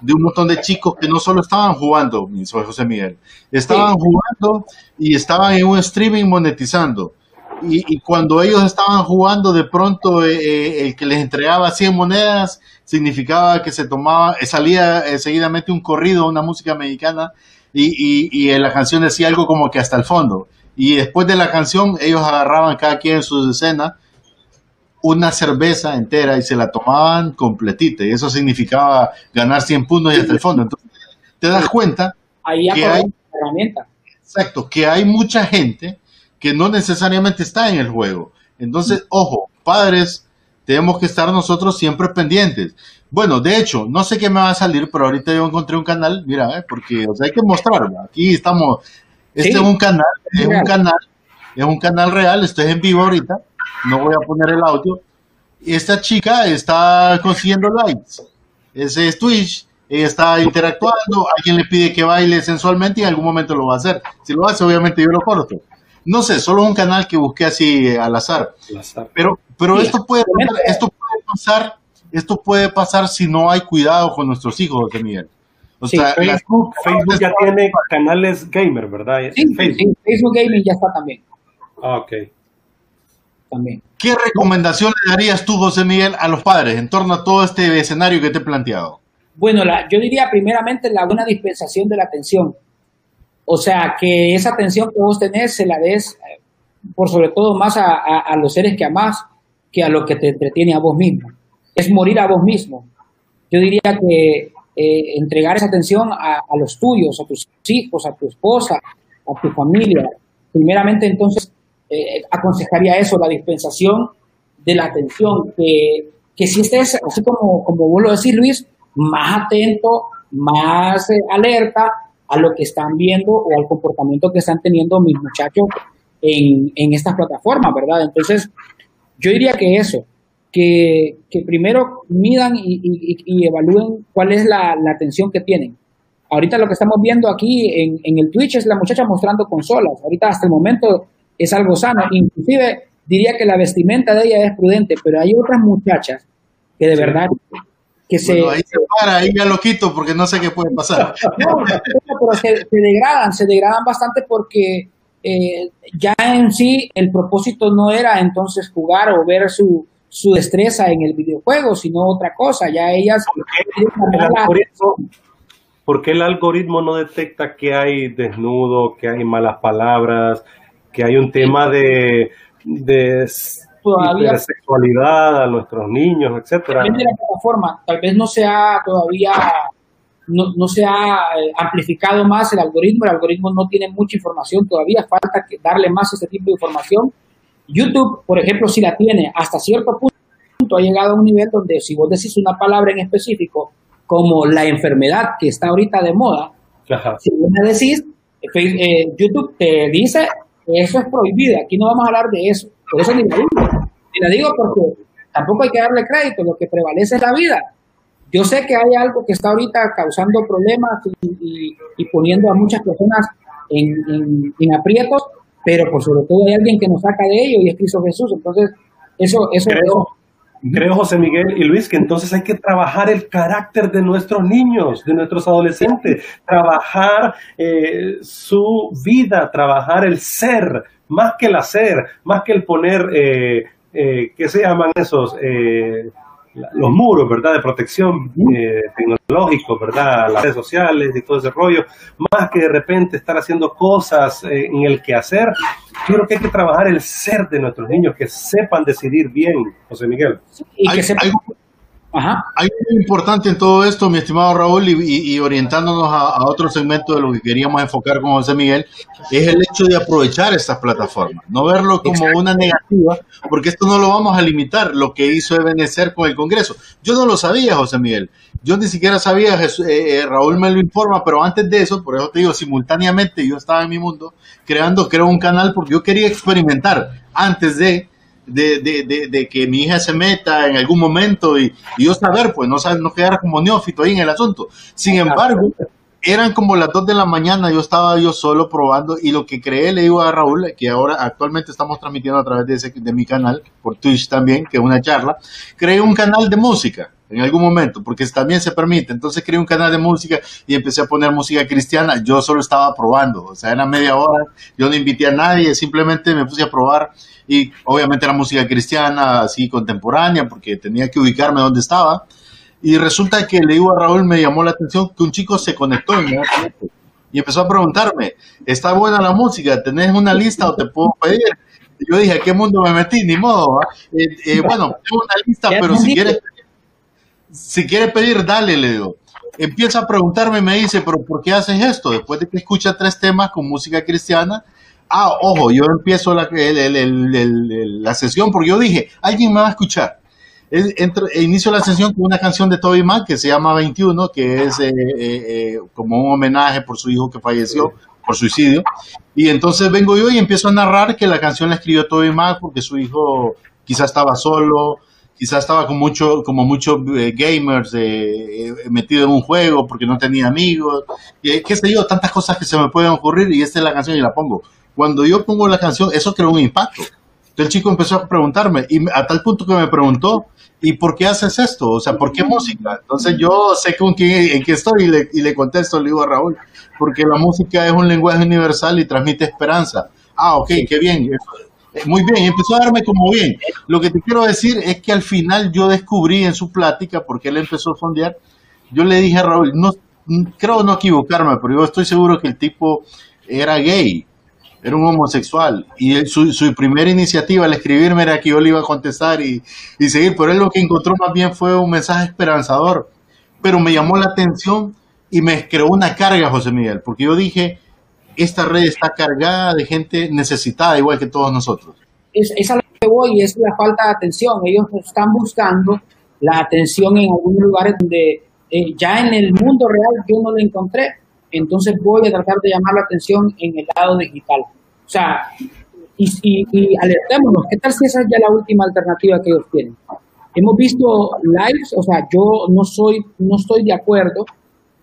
de un montón de chicos que no solo estaban jugando, soy José Miguel, estaban jugando y estaban en un streaming monetizando y, cuando ellos estaban jugando, de pronto eh, eh, el que les entregaba 100 monedas significaba que se tomaba, eh, salía seguidamente un corrido, una música mexicana, y, y, la canción decía algo como que hasta el fondo. Y después de la canción, ellos agarraban cada quien en su escena una cerveza entera y se la tomaban completita. Y eso significaba ganar 100 puntos y hasta el fondo. Entonces, te das cuenta que hay, herramienta. Exacto, que hay mucha gente que no necesariamente está en el juego. Entonces, ojo, padres, tenemos que estar nosotros siempre pendientes. Bueno, de hecho, no sé qué me va a salir, pero ahorita yo encontré un canal, mira, eh, porque o sea, hay que mostrarlo. Aquí estamos, este es un canal, es un canal, es un canal real, estoy en vivo ahorita, no voy a poner el audio. Esta chica está consiguiendo likes. Ese es Twitch ella está interactuando, alguien le pide que baile sensualmente y en algún momento lo va a hacer. Si lo hace, obviamente yo lo corto. No sé, solo un canal que busqué así al azar. Pero, pero esto puede, esto puede pasar, esto puede pasar si no hay cuidado con nuestros hijos, de Miguel. O sea, Facebook, Facebook ya tiene canales gamer, ¿verdad? Sí, Facebook. Facebook Gaming ya está también. Ah, ok. También. ¿Qué recomendación le darías tú, José Miguel, a los padres en torno a todo este escenario que te he planteado? Bueno, la, yo diría primeramente la buena dispensación de la atención. O sea, que esa atención que vos tenés se la des eh, por sobre todo más a, los seres que amás que a lo que te entretiene a vos mismo. Es morir a vos mismo. Yo diría que eh, entregar esa atención a, los tuyos, a tus hijos, a tu esposa, a tu familia. Primeramente, entonces, eh, aconsejaría eso, la dispensación de la atención, que, que si estés, así como, como vos lo decís, Luis, más atento, más alerta a lo que están viendo o al comportamiento que están teniendo mis muchachos en, en estas plataformas, ¿verdad? Entonces, yo diría que eso, que, primero midan y, evalúen cuál es la, atención que tienen. Ahorita lo que estamos viendo aquí en, el Twitch es la muchacha mostrando consolas. Ahorita hasta el momento es algo sano. Inclusive diría que la vestimenta de ella es prudente, pero hay otras muchachas que de verdad que se... ahí se para, ahí ya lo quito porque no sé qué puede pasar. no, pero se, degradan, se degradan bastante porque eh, ya en sí el propósito no era entonces jugar o ver su, su destreza en el videojuego, sino otra cosa. Ya ellas... ¿Por qué el algoritmo no detecta que hay desnudo, que hay malas palabras, que hay un tema de, de sexualidad a nuestros niños, etcétera? la plataforma, tal vez no se ha todavía no, no, se ha eh, amplificado más el algoritmo, el algoritmo no tiene mucha información todavía, falta que darle más ese tipo de información. YouTube, por ejemplo, si la tiene. Hasta cierto punto, ha llegado a un nivel donde si vos decís una palabra en específico, como la enfermedad que está ahorita de moda, si vos la decís, eh, YouTube te dice eso es prohibido, aquí no vamos a hablar de eso. Por eso ni la Ni la digo porque tampoco hay que darle crédito, lo que prevalece es la vida. Yo sé que hay algo que está ahorita causando problemas y, poniendo a muchas personas en, en aprietos, pero por sobre todo hay alguien que nos saca de ello y es Cristo Jesús. Entonces, eso, eso creo, creo, José Miguel y Luis, que entonces hay que trabajar el carácter de nuestros niños, de nuestros adolescentes, trabajar eh, su vida, trabajar el ser, más que el hacer, más que el poner, eh, eh, ¿qué se llaman esos? Eh, los muros, ¿verdad? De protección eh, tecnológico, ¿verdad? Las redes sociales y todo ese rollo, más que de repente estar haciendo cosas eh, en el que hacer, yo creo que hay que trabajar el ser de nuestros niños, que sepan decidir bien, José Miguel. Y que sepan... Ajá. Hay algo importante en todo esto, mi estimado Raúl, y, orientándonos a, otro segmento de lo que queríamos enfocar con José Miguel, es el hecho de aprovechar estas plataformas, no verlo como una negativa, porque esto no lo vamos a limitar, lo que hizo Ebenezer con el Congreso. Yo no lo sabía, José Miguel, yo ni siquiera sabía, eh, eh, Raúl me lo informa, pero antes de eso, por eso te digo, simultáneamente yo estaba en mi mundo creando, creo, un canal porque yo quería experimentar antes de de, de, de, que mi hija se meta en algún momento y, yo saber, pues no, no quedar como neófito ahí en el asunto. Sin embargo, eran como las 2 de la mañana, yo estaba yo solo probando y lo que creé le digo a Raúl, que ahora actualmente estamos transmitiendo a través de, ese, de mi canal, por Twitch también, que es una charla, creé un canal de música en algún momento, porque también se permite. Entonces creé un canal de música y empecé a poner música cristiana. Yo solo estaba probando, o sea, era media hora, yo no invité a nadie, simplemente me puse a probar y obviamente era música cristiana, así contemporánea, porque tenía que ubicarme donde estaba. Y resulta que le digo a Raúl, me llamó la atención que un chico se conectó y empezó a preguntarme, ¿está buena la música? ¿Tenés una lista o te puedo pedir? yo dije, ¿a qué mundo me metí? Ni modo. Eh, eh, bueno, tengo una lista, pero si quieres si quiere pedir, dale, le digo. Empieza a preguntarme, me dice, pero ¿por qué haces esto? Después de que escucha tres temas con música cristiana, ah, ojo, yo empiezo la, la sesión porque yo dije, alguien me va a escuchar. Entro, inicio la sesión con una canción de Toby Mac que se llama 21, que es eh, eh, eh, como un homenaje por su hijo que falleció por suicidio. Y entonces vengo yo y empiezo a narrar que la canción la escribió Toby Mac porque su hijo quizás estaba solo, quizás estaba con mucho, como muchos eh, gamers eh, metido en un juego porque no tenía amigos, y, qué sé yo, tantas cosas que se me pueden ocurrir y esta es la canción y la pongo. Cuando yo pongo la canción, eso creó un impacto. Entonces el chico empezó a preguntarme y a tal punto que me preguntó, ¿y por qué haces esto? O sea, ¿por qué música? Entonces yo sé con quién, en qué estoy y le, y le contesto, le digo a Raúl, porque la música es un lenguaje universal y transmite esperanza. Ah, ok, qué bien. Muy bien, empezó a darme como bien. Lo que te quiero decir es que al final yo descubrí en su plática, porque él empezó a sondear, yo le dije a Raúl, no, creo no equivocarme, pero yo estoy seguro que el tipo era gay, era un homosexual. Y su, su, primera iniciativa al escribirme era que yo le iba a contestar y, y seguir, pero él lo que encontró más bien fue un mensaje esperanzador. Pero me llamó la atención y me creó una carga, José Miguel, porque yo dije, esta red está cargada de gente necesitada, igual que todos nosotros. Es, es a lo que voy, es la falta de atención. Ellos están buscando la atención en algunos lugares donde eh, ya en el mundo real yo no la encontré. Entonces voy a tratar de llamar la atención en el lado digital. O sea, y, y, y alertémonos, ¿qué tal si esa es ya la última alternativa que ellos tienen? Hemos visto lives, o sea, yo no soy, no estoy de acuerdo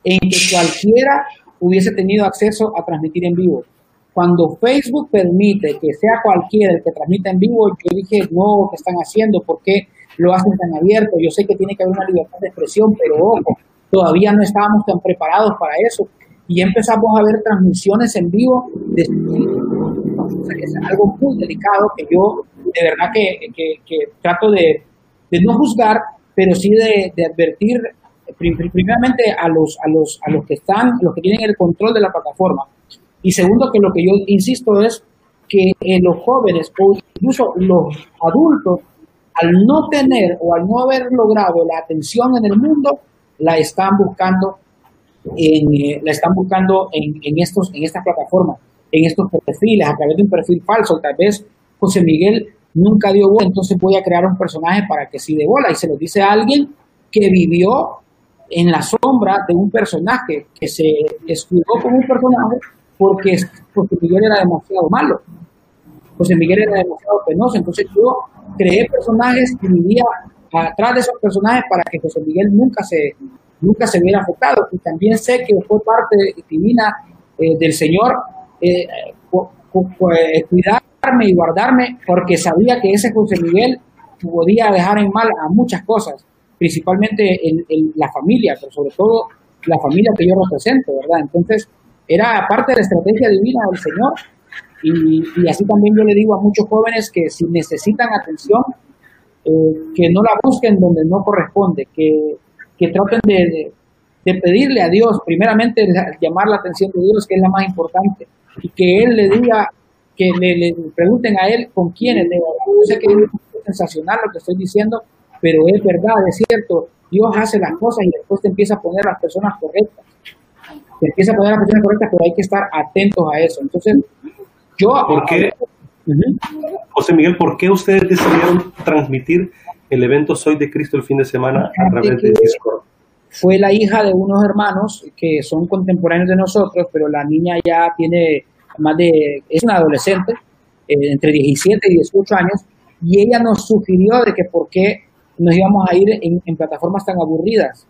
en que cualquiera hubiese tenido acceso a transmitir en vivo. Cuando Facebook permite que sea cualquiera el que transmita en vivo, yo dije, no, ¿qué están haciendo? ¿Por qué lo hacen tan abierto? Yo sé que tiene que haber una libertad de expresión, pero ojo, todavía no estábamos tan preparados para eso. Y empezamos a ver transmisiones en vivo de es algo muy delicado que yo de verdad que, que, trato de, de, no juzgar, pero sí de, de advertir primeramente a los, a los, a los que están, los que tienen el control de la plataforma. Y segundo, que lo que yo insisto es que eh, los jóvenes o incluso los adultos, al no tener o al no haber logrado la atención en el mundo, la están buscando en, eh, la están buscando en, en, estos, en estas plataformas, en estos perfiles, a través de un perfil falso. Tal vez José Miguel nunca dio bola, entonces voy crear un personaje para que sí dé bola. Y se lo dice a alguien que vivió en la sombra de un personaje que se escudó como un personaje porque José Miguel era demasiado malo. José Miguel era demasiado penoso. Entonces yo creé personajes y vivía atrás de esos personajes para que José Miguel nunca se, nunca se viera afectado. Y también sé que fue parte divina eh, del Señor eh, cuidarme y guardarme porque sabía que ese José Miguel podía dejar en mal a muchas cosas principalmente en, la familia, pero sobre todo la familia que yo represento, ¿verdad? Entonces, era parte de la estrategia divina del Señor. Y, así también yo le digo a muchos jóvenes que si necesitan atención, eh, que no la busquen donde no corresponde, que, que traten de, de, pedirle a Dios, primeramente llamar la atención de Dios, que es la más importante, y que Él le diga, que le, pregunten a Él con quiénes. Yo sé que es sensacional lo que estoy diciendo, pero es verdad, es cierto, Dios hace las cosas y después te empieza a poner las personas correctas. Te empieza a poner las personas correctas, pero hay que estar atentos a eso. Entonces, yo... ¿Por qué, José Miguel, por qué ustedes decidieron transmitir el evento Soy de Cristo el fin de semana a través de Discord? Fue la hija de unos hermanos que son contemporáneos de nosotros, pero la niña ya tiene más de... es una adolescente, eh, entre 17 y 18 años, y ella nos sugirió de que por qué nos íbamos a ir en, plataformas tan aburridas.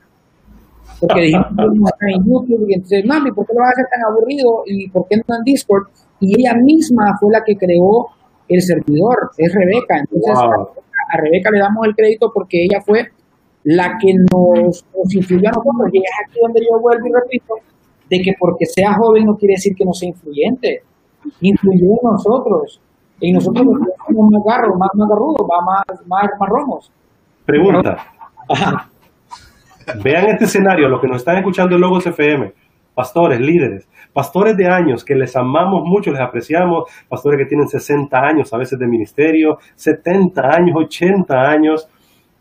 Porque dijimos, en YouTube y entonces, mami, ¿por qué lo vas a hacer tan aburrido? ¿Y por qué no en Discord? Y ella misma fue la que creó el servidor, es Rebeca. Entonces, a, Rebeca le damos el crédito porque ella fue la que nos, nos influyó a nosotros. Y es aquí donde yo vuelvo y repito, de que porque sea joven no quiere decir que no sea influyente. Influyó en nosotros. Y nosotros somos más garros, más, más garrudos, más, más, más romos. Pregunta. Vean este escenario, los que nos están escuchando en Logos FM, pastores, líderes, pastores de años que les amamos mucho, les apreciamos, pastores que tienen 60 años a veces de ministerio, 70 años, 80 años.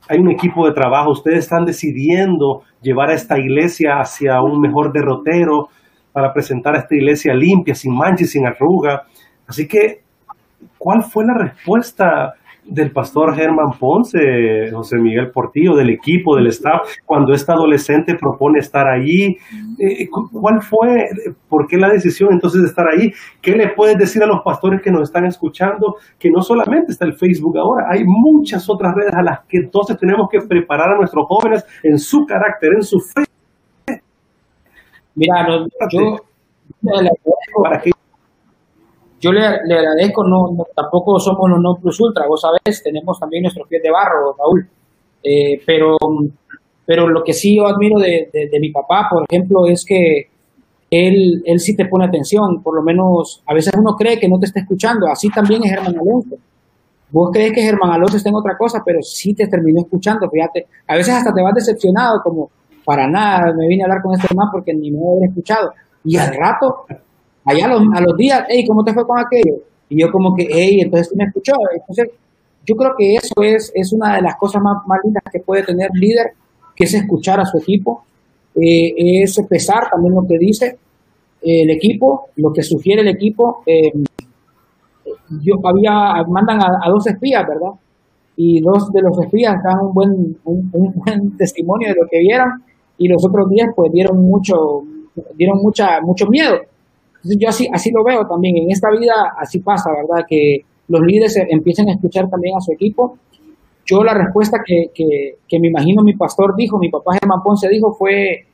Hay un equipo de trabajo, ustedes están decidiendo llevar a esta iglesia hacia un mejor derrotero para presentar a esta iglesia limpia, sin mancha y sin arruga. Así que, ¿cuál fue la respuesta del pastor Germán Ponce, José Miguel Portillo, del equipo, del staff, cuando este adolescente propone estar allí? Eh, ¿Cuál fue, por qué la decisión entonces de estar ahí? ¿Qué le puedes decir a los pastores que nos están escuchando? Que no solamente está el Facebook ahora, hay muchas otras redes a las que entonces tenemos que preparar a nuestros jóvenes en su carácter, en su fe. Mira, yo, para que yo le, agradezco, no, tampoco somos los no plus ultra, vos sabés, tenemos también nuestros pies de barro, Raúl, eh, pero, pero lo que sí yo admiro de, mi papá, por ejemplo, es que él, él sí te pone atención, por lo menos a veces uno cree que no te está escuchando, así también es Germán Alonso. Vos crees que Germán Alonso está en otra cosa, pero sí te terminó escuchando, fíjate. A veces hasta te vas decepcionado, como para nada, me vine a hablar con este hermano porque ni me había escuchado. Y al rato allá a los, días, hey, ¿cómo te fue con aquello? Y yo como que, hey, entonces tú me escuchó. Entonces, yo creo que eso es, es una de las cosas más, más lindas que puede tener líder, que es escuchar a su equipo, eh, es pesar también lo que dice el equipo, lo que sugiere el equipo. Eh, yo había, mandan a, dos espías, ¿verdad? Y dos de los espías dan un buen, un, un buen testimonio de lo que vieron y los otros días pues dieron mucho, dieron mucha, mucho miedo yo así, así lo veo también. En esta vida así pasa, ¿verdad? Que los líderes empiecen a escuchar también a su equipo. Yo la respuesta que, que, me imagino mi pastor dijo, mi papá Germán Ponce dijo fue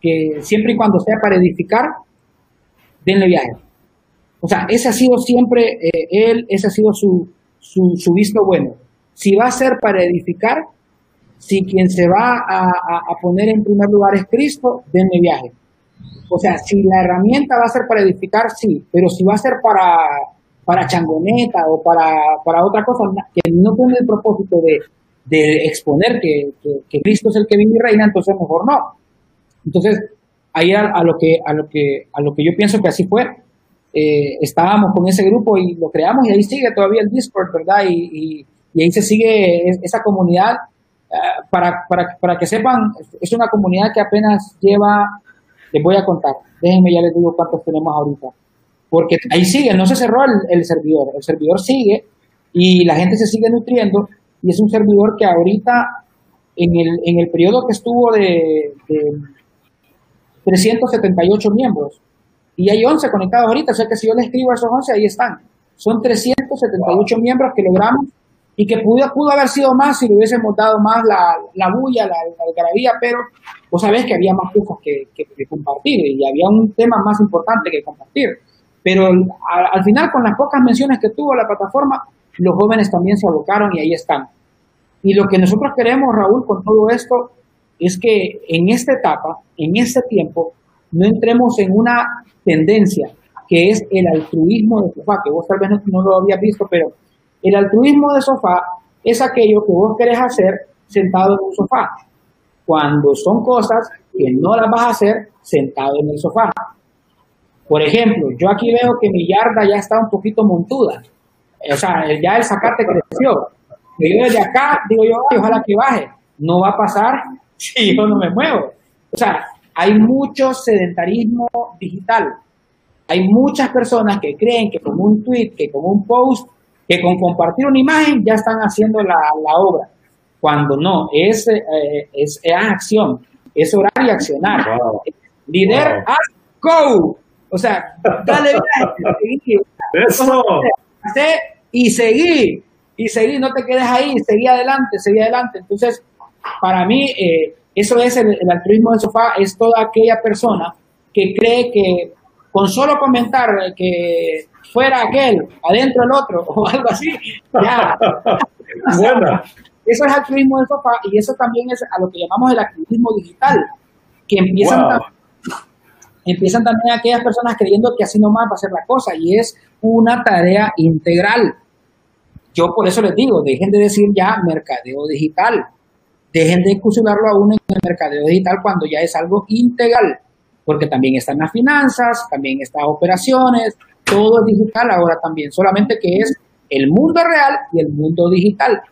que siempre y cuando sea para edificar, denle viaje. O sea, ese ha sido siempre eh, él, ese ha sido su, su, su, visto bueno. Si va a ser para edificar, si quien se va a, a poner en primer lugar es Cristo, denle viaje. O sea, si la herramienta va a ser para edificar, sí, pero si va a ser para, para changoneta o para, para otra cosa que no tiene el propósito de, de exponer que, que, Cristo es el que vive y reina, entonces mejor no. Entonces, ahí a, lo que, a, lo que, a lo que yo pienso que así fue, eh, estábamos con ese grupo y lo creamos y ahí sigue todavía el Discord, ¿verdad? Y, y, ahí se sigue esa comunidad. Eh, para, para, para que sepan, es una comunidad que apenas lleva les voy a contar. Déjenme, ya les digo cuántos tenemos ahorita. Porque ahí sigue, no se cerró el, servidor. El servidor sigue y la gente se sigue nutriendo. Y es un servidor que ahorita, en el, en el periodo que estuvo de, 378 miembros, y hay 11 conectados ahorita, o sea que si yo les escribo a esos 11, ahí están. Son 378 miembros que logramos y que pudo, pudo haber sido más si le hubiésemos dado más la, la bulla, la, la pero vos sabés que había más cosas que, que, compartir y había un tema más importante que compartir. Pero al, final, con las pocas menciones que tuvo la plataforma, los jóvenes también se abocaron y ahí están. Y lo que nosotros queremos, Raúl, con todo esto, es que en esta etapa, en este tiempo, no entremos en una tendencia que es el altruismo de sofá, que vos tal vez no lo habías visto, pero el altruismo de sofá es aquello que vos querés hacer sentado en un sofá, cuando son cosas que no las vas a hacer sentado en el sofá. Por ejemplo, yo aquí veo que mi yarda ya está un poquito montuda. O sea, ya el sacate creció. Yo desde acá digo yo, ojalá que baje. No va a pasar si yo no me muevo. O sea, hay mucho sedentarismo digital. Hay muchas personas que creen que con un tweet, que con un post, que con compartir una imagen ya están haciendo la, obra, cuando no, es, eh, es, acción, es orar y accionar. Líder, go. O sea, dale. Eso. Y seguir, y seguir, no te quedes ahí, seguí adelante, seguí adelante. Entonces, para mí, eh, eso es el, el altruismo del sofá, es toda aquella persona que cree que con solo comentar que fuera aquel, adentro el otro, o algo así, ya. Eso es activismo del sofá y eso también es a lo que llamamos el activismo digital, que empiezan, empiezan también aquellas personas creyendo que así nomás va a ser la cosa y es una tarea integral. Yo por eso les digo, dejen de decir ya mercadeo digital, dejen de excusarlo aún en el mercadeo digital cuando ya es algo integral, porque también están las finanzas, también están operaciones, todo es digital ahora también, solamente que es el mundo real y el mundo digital,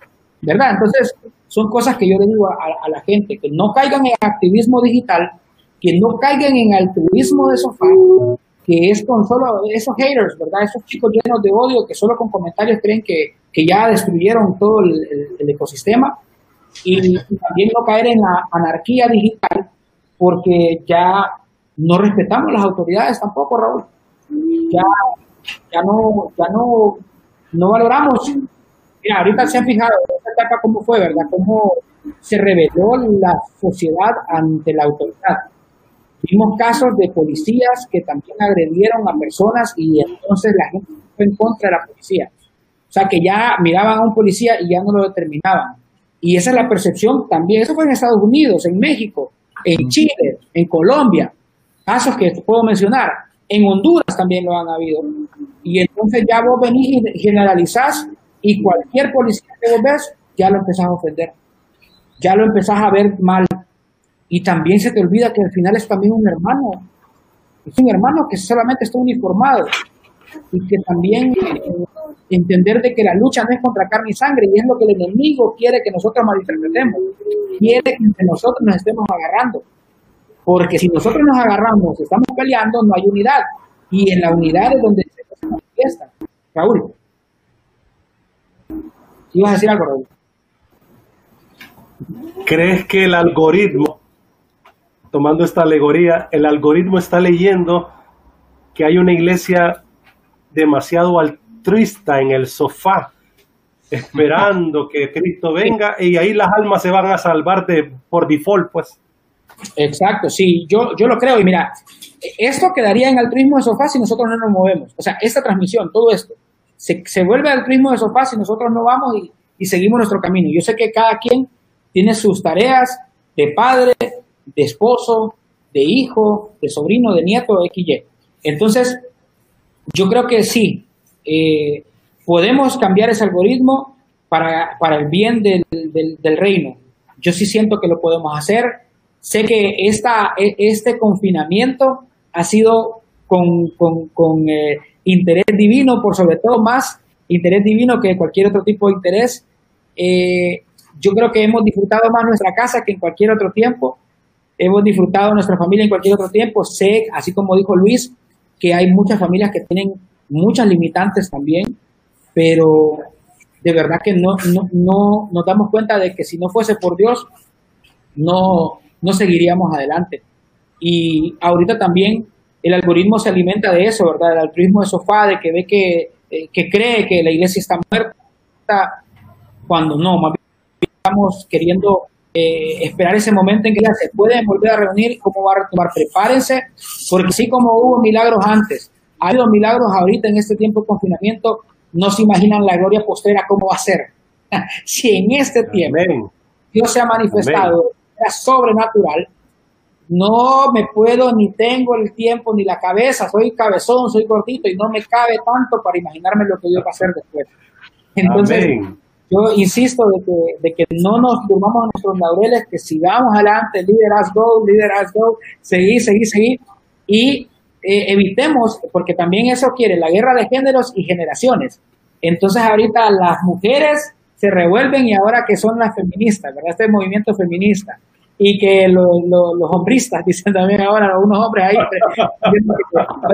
¿verdad? Entonces, son cosas que yo le digo a, la gente, que no caigan en activismo digital, que no caigan en altruismo de sofá, que es con solo esos haters, ¿verdad? Esos chicos llenos de odio que solo con comentarios creen que, que ya destruyeron todo el, ecosistema y, también no caer en la anarquía digital porque ya no respetamos las autoridades tampoco, Raúl. Ya, ya no, ya no, no valoramos. Mira, ahorita se han fijado esta etapa cómo fue, ¿verdad? Cómo se reveló la sociedad ante la autoridad Vimos casos de policías que también agredieron a personas y entonces la gente fue en contra de la policía. O sea, que ya miraban a un policía y ya no lo determinaban. Y esa es la percepción también. Eso fue en Estados Unidos, en México, en Chile, en Colombia. Casos que puedo mencionar. En Honduras también lo han habido. Y entonces ya vos venís y generalizás y cualquier policía que vos ves, ya lo empezás a ofender. Ya lo empezás a ver mal. Y también se te olvida que al final es también un hermano. Es un hermano que solamente está uniformado. Y que también eh, entender de que la lucha no es contra carne y sangre y es lo que el enemigo quiere que nosotros malinterpretemos. Quiere que nosotros nos estemos agarrando. Porque si nosotros nos agarramos, estamos peleando, no hay unidad. Y en la unidad es donde se manifiesta. Raúl. ¿Ibas decir algo? ¿Crees que el algoritmo tomando esta alegoría, el algoritmo está leyendo que hay una iglesia demasiado altruista en el sofá, esperando que Cristo venga y ahí las almas se van a salvar de, por default, pues. Exacto, sí, yo, yo lo creo. Y mira, esto quedaría en altruismo de sofá si nosotros no nos movemos. O sea, esta transmisión, todo esto, se, se vuelve altruismo de sofá si nosotros no vamos y, y seguimos nuestro camino. Yo sé que cada quien tiene sus tareas de padre, de esposo, de hijo, de sobrino, de nieto, XY. Entonces, yo creo que sí, eh, podemos cambiar ese algoritmo para, el bien del, reino. Yo sí siento que lo podemos hacer. Sé que esta, e, este confinamiento ha sido con, eh, interés divino, por sobre todo más interés divino que cualquier otro tipo de interés. Eh, yo creo que hemos disfrutado más nuestra casa que en cualquier otro tiempo hemos disfrutado nuestra familia en cualquier otro tiempo. Sé, así como dijo Luis, que hay muchas familias que tienen muchas limitantes también, pero de verdad que no, no, no nos damos cuenta de que si no fuese por Dios, no, no seguiríamos adelante. Y ahorita también el algoritmo se alimenta de eso, ¿verdad? El algoritmo de sofá, de que ve que, eh, que cree que la iglesia está muerta, cuando no, más bien estamos queriendo eh, esperar ese momento en que ya se pueden volver a reunir, cómo va a retomar. Prepárense, porque así como hubo milagros antes, ha habido milagros ahorita en este tiempo de confinamiento, no se imaginan la gloria postera cómo va a ser. si en este tiempo Dios se ha manifestado de sobrenatural, no me puedo ni tengo el tiempo ni la cabeza, soy cabezón, soy gordito y no me cabe tanto para imaginarme lo que Dios va a hacer después. Entonces, yo insisto de que, de que no nos durmamos nuestros laureles, que sigamos adelante, liderazgo, liderazgo, seguir, seguir, seguir, y eh, evitemos, porque también eso quiere la guerra de géneros y generaciones. Entonces ahorita las mujeres se revuelven y ahora que son las feministas, ¿verdad? Este movimiento feminista. Y que los hombristas, dicen también ahora algunos hombres ahí. o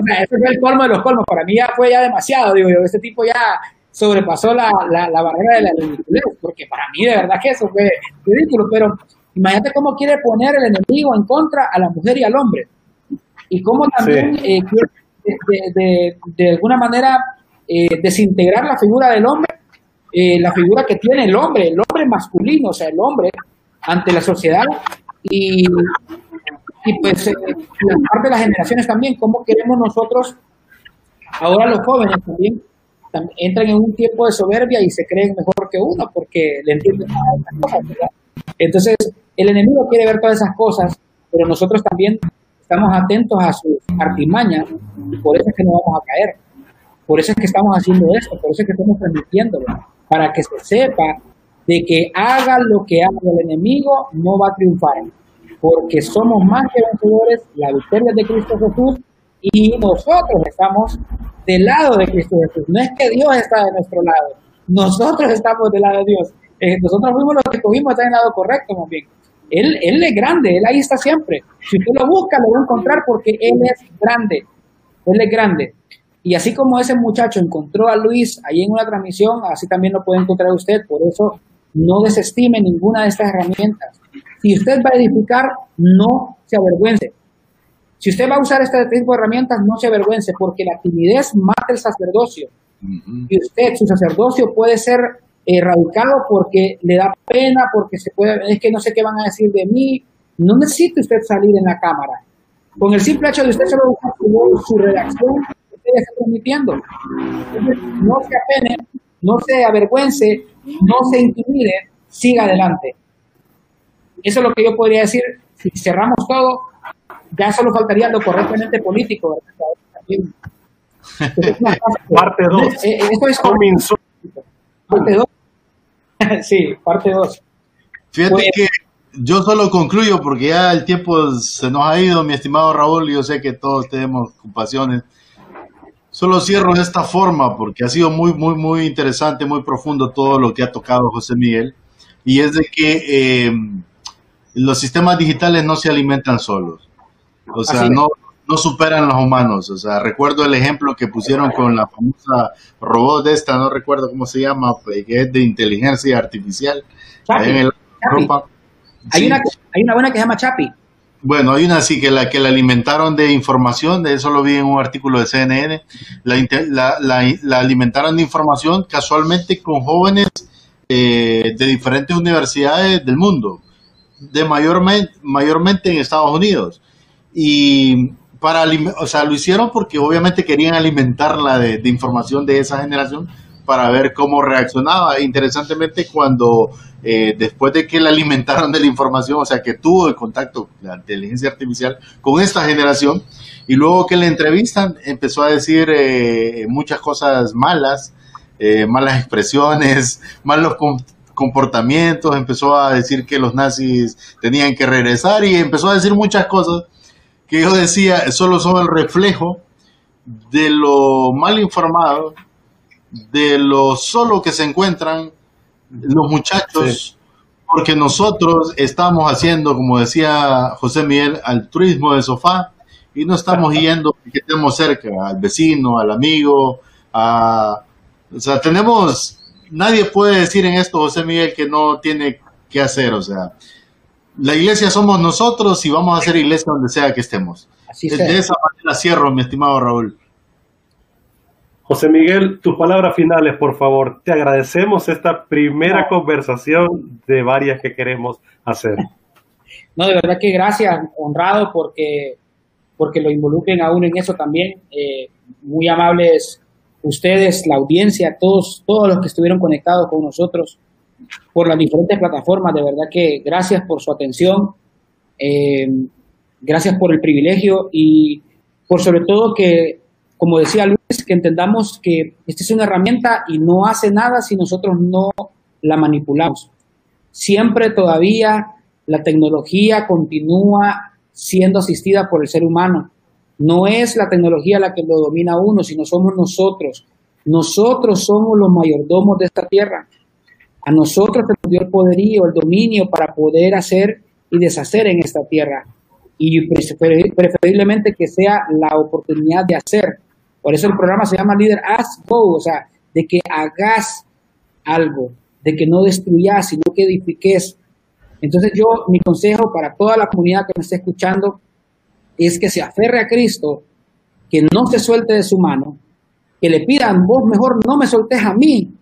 sea, ese fue el colmo de los colmos. Para mí ya fue ya demasiado, digo yo. Este tipo ya sobrepasó la, la, barrera de la ridiculez, porque para mí de verdad que eso fue ridículo, pero imagínate cómo quiere poner el enemigo en contra a la mujer y al hombre, y cómo también eh, quiere de, alguna manera eh, desintegrar la figura del hombre, eh, la figura que tiene el hombre, el hombre masculino, o sea, el hombre ante la sociedad, y, y pues la parte de las generaciones también, cómo queremos nosotros, ahora los jóvenes también, entran en un tiempo de soberbia y se creen mejor que uno porque le entienden cosas. Entonces, el enemigo quiere ver todas esas cosas, pero nosotros también estamos atentos a sus artimañas y por eso es que no vamos a caer. Por eso es que estamos haciendo esto, por eso es que estamos transmitiéndolo, para que se sepa de que haga lo que haga el enemigo, no va a triunfar, porque somos más que vencedores, la victoria de Cristo Jesús, y nosotros estamos del lado de Cristo Jesús. No es que Dios está de nuestro lado, nosotros estamos del lado de Dios. Eh, nosotros fuimos los que cogimos, está en el lado correcto, más bien. Él, él es grande, Él ahí está siempre. Si usted lo busca, lo va a encontrar porque Él es grande. Él es grande. Y así como ese muchacho encontró a Luis ahí en una transmisión, así también lo puede encontrar usted. Por eso no desestime ninguna de estas herramientas. Si usted va a edificar, no se avergüence. Si usted va a usar este tipo de herramientas, no se avergüence, porque la timidez mata el sacerdocio. Y usted, su sacerdocio puede ser erradicado porque le da pena, porque se puede, es que no sé qué van a decir de mí. No necesita usted salir en la cámara. Con el simple hecho de usted solo buscar su, su redacción, transmitiendo. no se apene, no se avergüence, no se intimide, siga adelante. Eso es lo que yo podría decir. Si cerramos todo, ya solo faltaría lo correctamente político. parte 2. Eh, esto es Parte 2. sí, parte 2. Fíjate pues, que yo solo concluyo porque ya el tiempo se nos ha ido, mi estimado Raúl, y yo sé que todos tenemos ocupaciones. Solo cierro de esta forma porque ha sido muy, muy, muy interesante, muy profundo todo lo que ha tocado José Miguel. Y es de que eh, los sistemas digitales no se alimentan solos. O sea, no, no superan los humanos. O sea, recuerdo el ejemplo que pusieron con la famosa robot de esta, no recuerdo cómo se llama, que es de inteligencia artificial. Hay, una, hay una buena que se llama Chapi. Bueno, hay una así que la que la alimentaron de información, de eso lo vi en un artículo de CNN, la, la, alimentaron de información casualmente con jóvenes eh, de diferentes universidades del mundo, de mayormente, mayormente en Estados Unidos. Y para, o sea, lo hicieron porque obviamente querían alimentarla de, de información de esa generación para ver cómo reaccionaba. Interesantemente, cuando eh, después de que le alimentaron de la información, o sea, que tuvo el contacto, la inteligencia artificial, con esta generación, y luego que le entrevistan, empezó a decir eh, muchas cosas malas, eh, malas expresiones, malos comportamientos, empezó a decir que los nazis tenían que regresar y empezó a decir muchas cosas que yo decía solo son el reflejo de lo mal informado, de lo solo que se encuentran los muchachos, porque nosotros estamos haciendo, como decía José Miguel, altruismo de sofá y no estamos yendo que estemos cerca, al vecino, al amigo, a... O sea, tenemos... Nadie puede decir en esto, José Miguel, que no tiene que hacer, o sea, la iglesia somos nosotros y vamos a hacer iglesia donde sea que estemos. Así de esa manera cierro, mi estimado Raúl. José Miguel, tus palabras finales, por favor. Te agradecemos esta primera conversación de varias que queremos hacer. No, de verdad que gracias, honrado porque, porque lo involucren a uno en eso también. Eh, muy amables ustedes, la audiencia, todos, todos los que estuvieron conectados con nosotros por las diferentes plataformas. De verdad que gracias por su atención, eh, gracias por el privilegio y por sobre todo que como decía Luis, que entendamos que esta es una herramienta y no hace nada si nosotros no la manipulamos. Siempre todavía la tecnología continúa siendo asistida por el ser humano. No es la tecnología la que lo domina uno, sino somos nosotros. Nosotros somos los mayordomos de esta tierra. A nosotros nos dio el poderío, el dominio para poder hacer y deshacer en esta tierra. Y preferiblemente que sea la oportunidad de hacer, por eso el programa se llama Líder As Go, o sea, de que hagas algo, de que no destruyas, sino que edifiques. Entonces yo, mi consejo para toda la comunidad que me esté escuchando es que se aferre a Cristo, que no se suelte de su mano, que le pidan, vos mejor no me soltes a mí,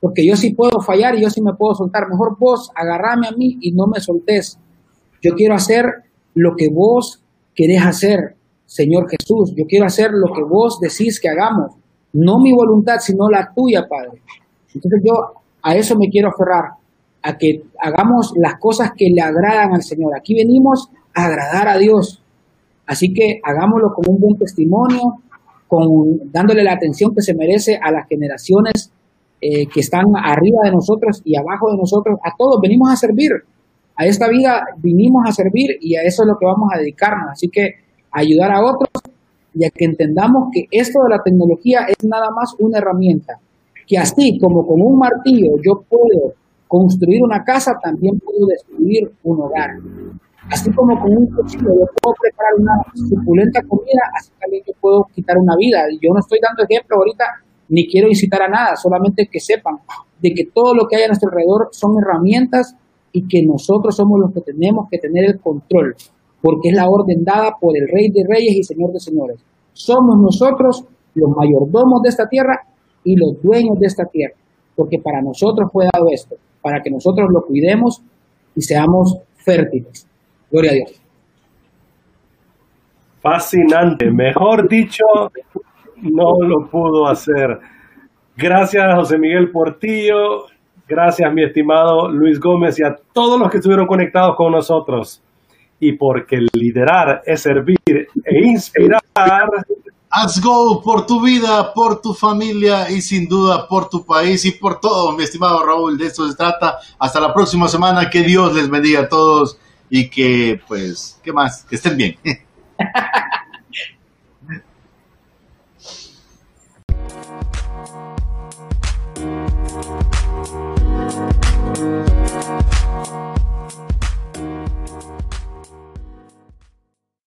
porque yo sí puedo fallar y yo sí me puedo soltar. Mejor vos agarrame a mí y no me soltes. Yo quiero hacer lo que vos querés hacer. Señor Jesús, yo quiero hacer lo que vos decís que hagamos, no mi voluntad, sino la tuya, Padre. Entonces yo a eso me quiero aferrar, a que hagamos las cosas que le agradan al Señor. Aquí venimos a agradar a Dios. Así que hagámoslo como un buen testimonio, con, dándole la atención que se merece a las generaciones eh, que están arriba de nosotros y abajo de nosotros. A todos venimos a servir. A esta vida vinimos a servir y a eso es lo que vamos a dedicarnos. Así que ayudar a otros y a que entendamos que esto de la tecnología es nada más una herramienta, que así como con un martillo yo puedo construir una casa, también puedo destruir un hogar. Así como con un cuchillo yo puedo preparar una suculenta comida, así también yo puedo quitar una vida. Yo no estoy dando ejemplo ahorita, ni quiero incitar a nada, solamente que sepan de que todo lo que hay a nuestro alrededor son herramientas y que nosotros somos los que tenemos que tener el control, porque es la orden dada por el Rey de Reyes y Señor de Señores. Somos nosotros los mayordomos de esta tierra y los dueños de esta tierra, porque para nosotros fue dado esto, para que nosotros lo cuidemos y seamos fértiles. Gloria a Dios. Fascinante, mejor dicho, no lo pudo hacer. Gracias José Miguel Portillo, gracias mi estimado Luis Gómez y a todos los que estuvieron conectados con nosotros. Y porque liderar es servir e inspirar. Haz go por tu vida, por tu familia y sin duda por tu país y por todo, mi estimado Raúl. De esto se trata. Hasta la próxima semana. Que Dios les bendiga a todos y que, pues, ¿qué más? Que estén bien.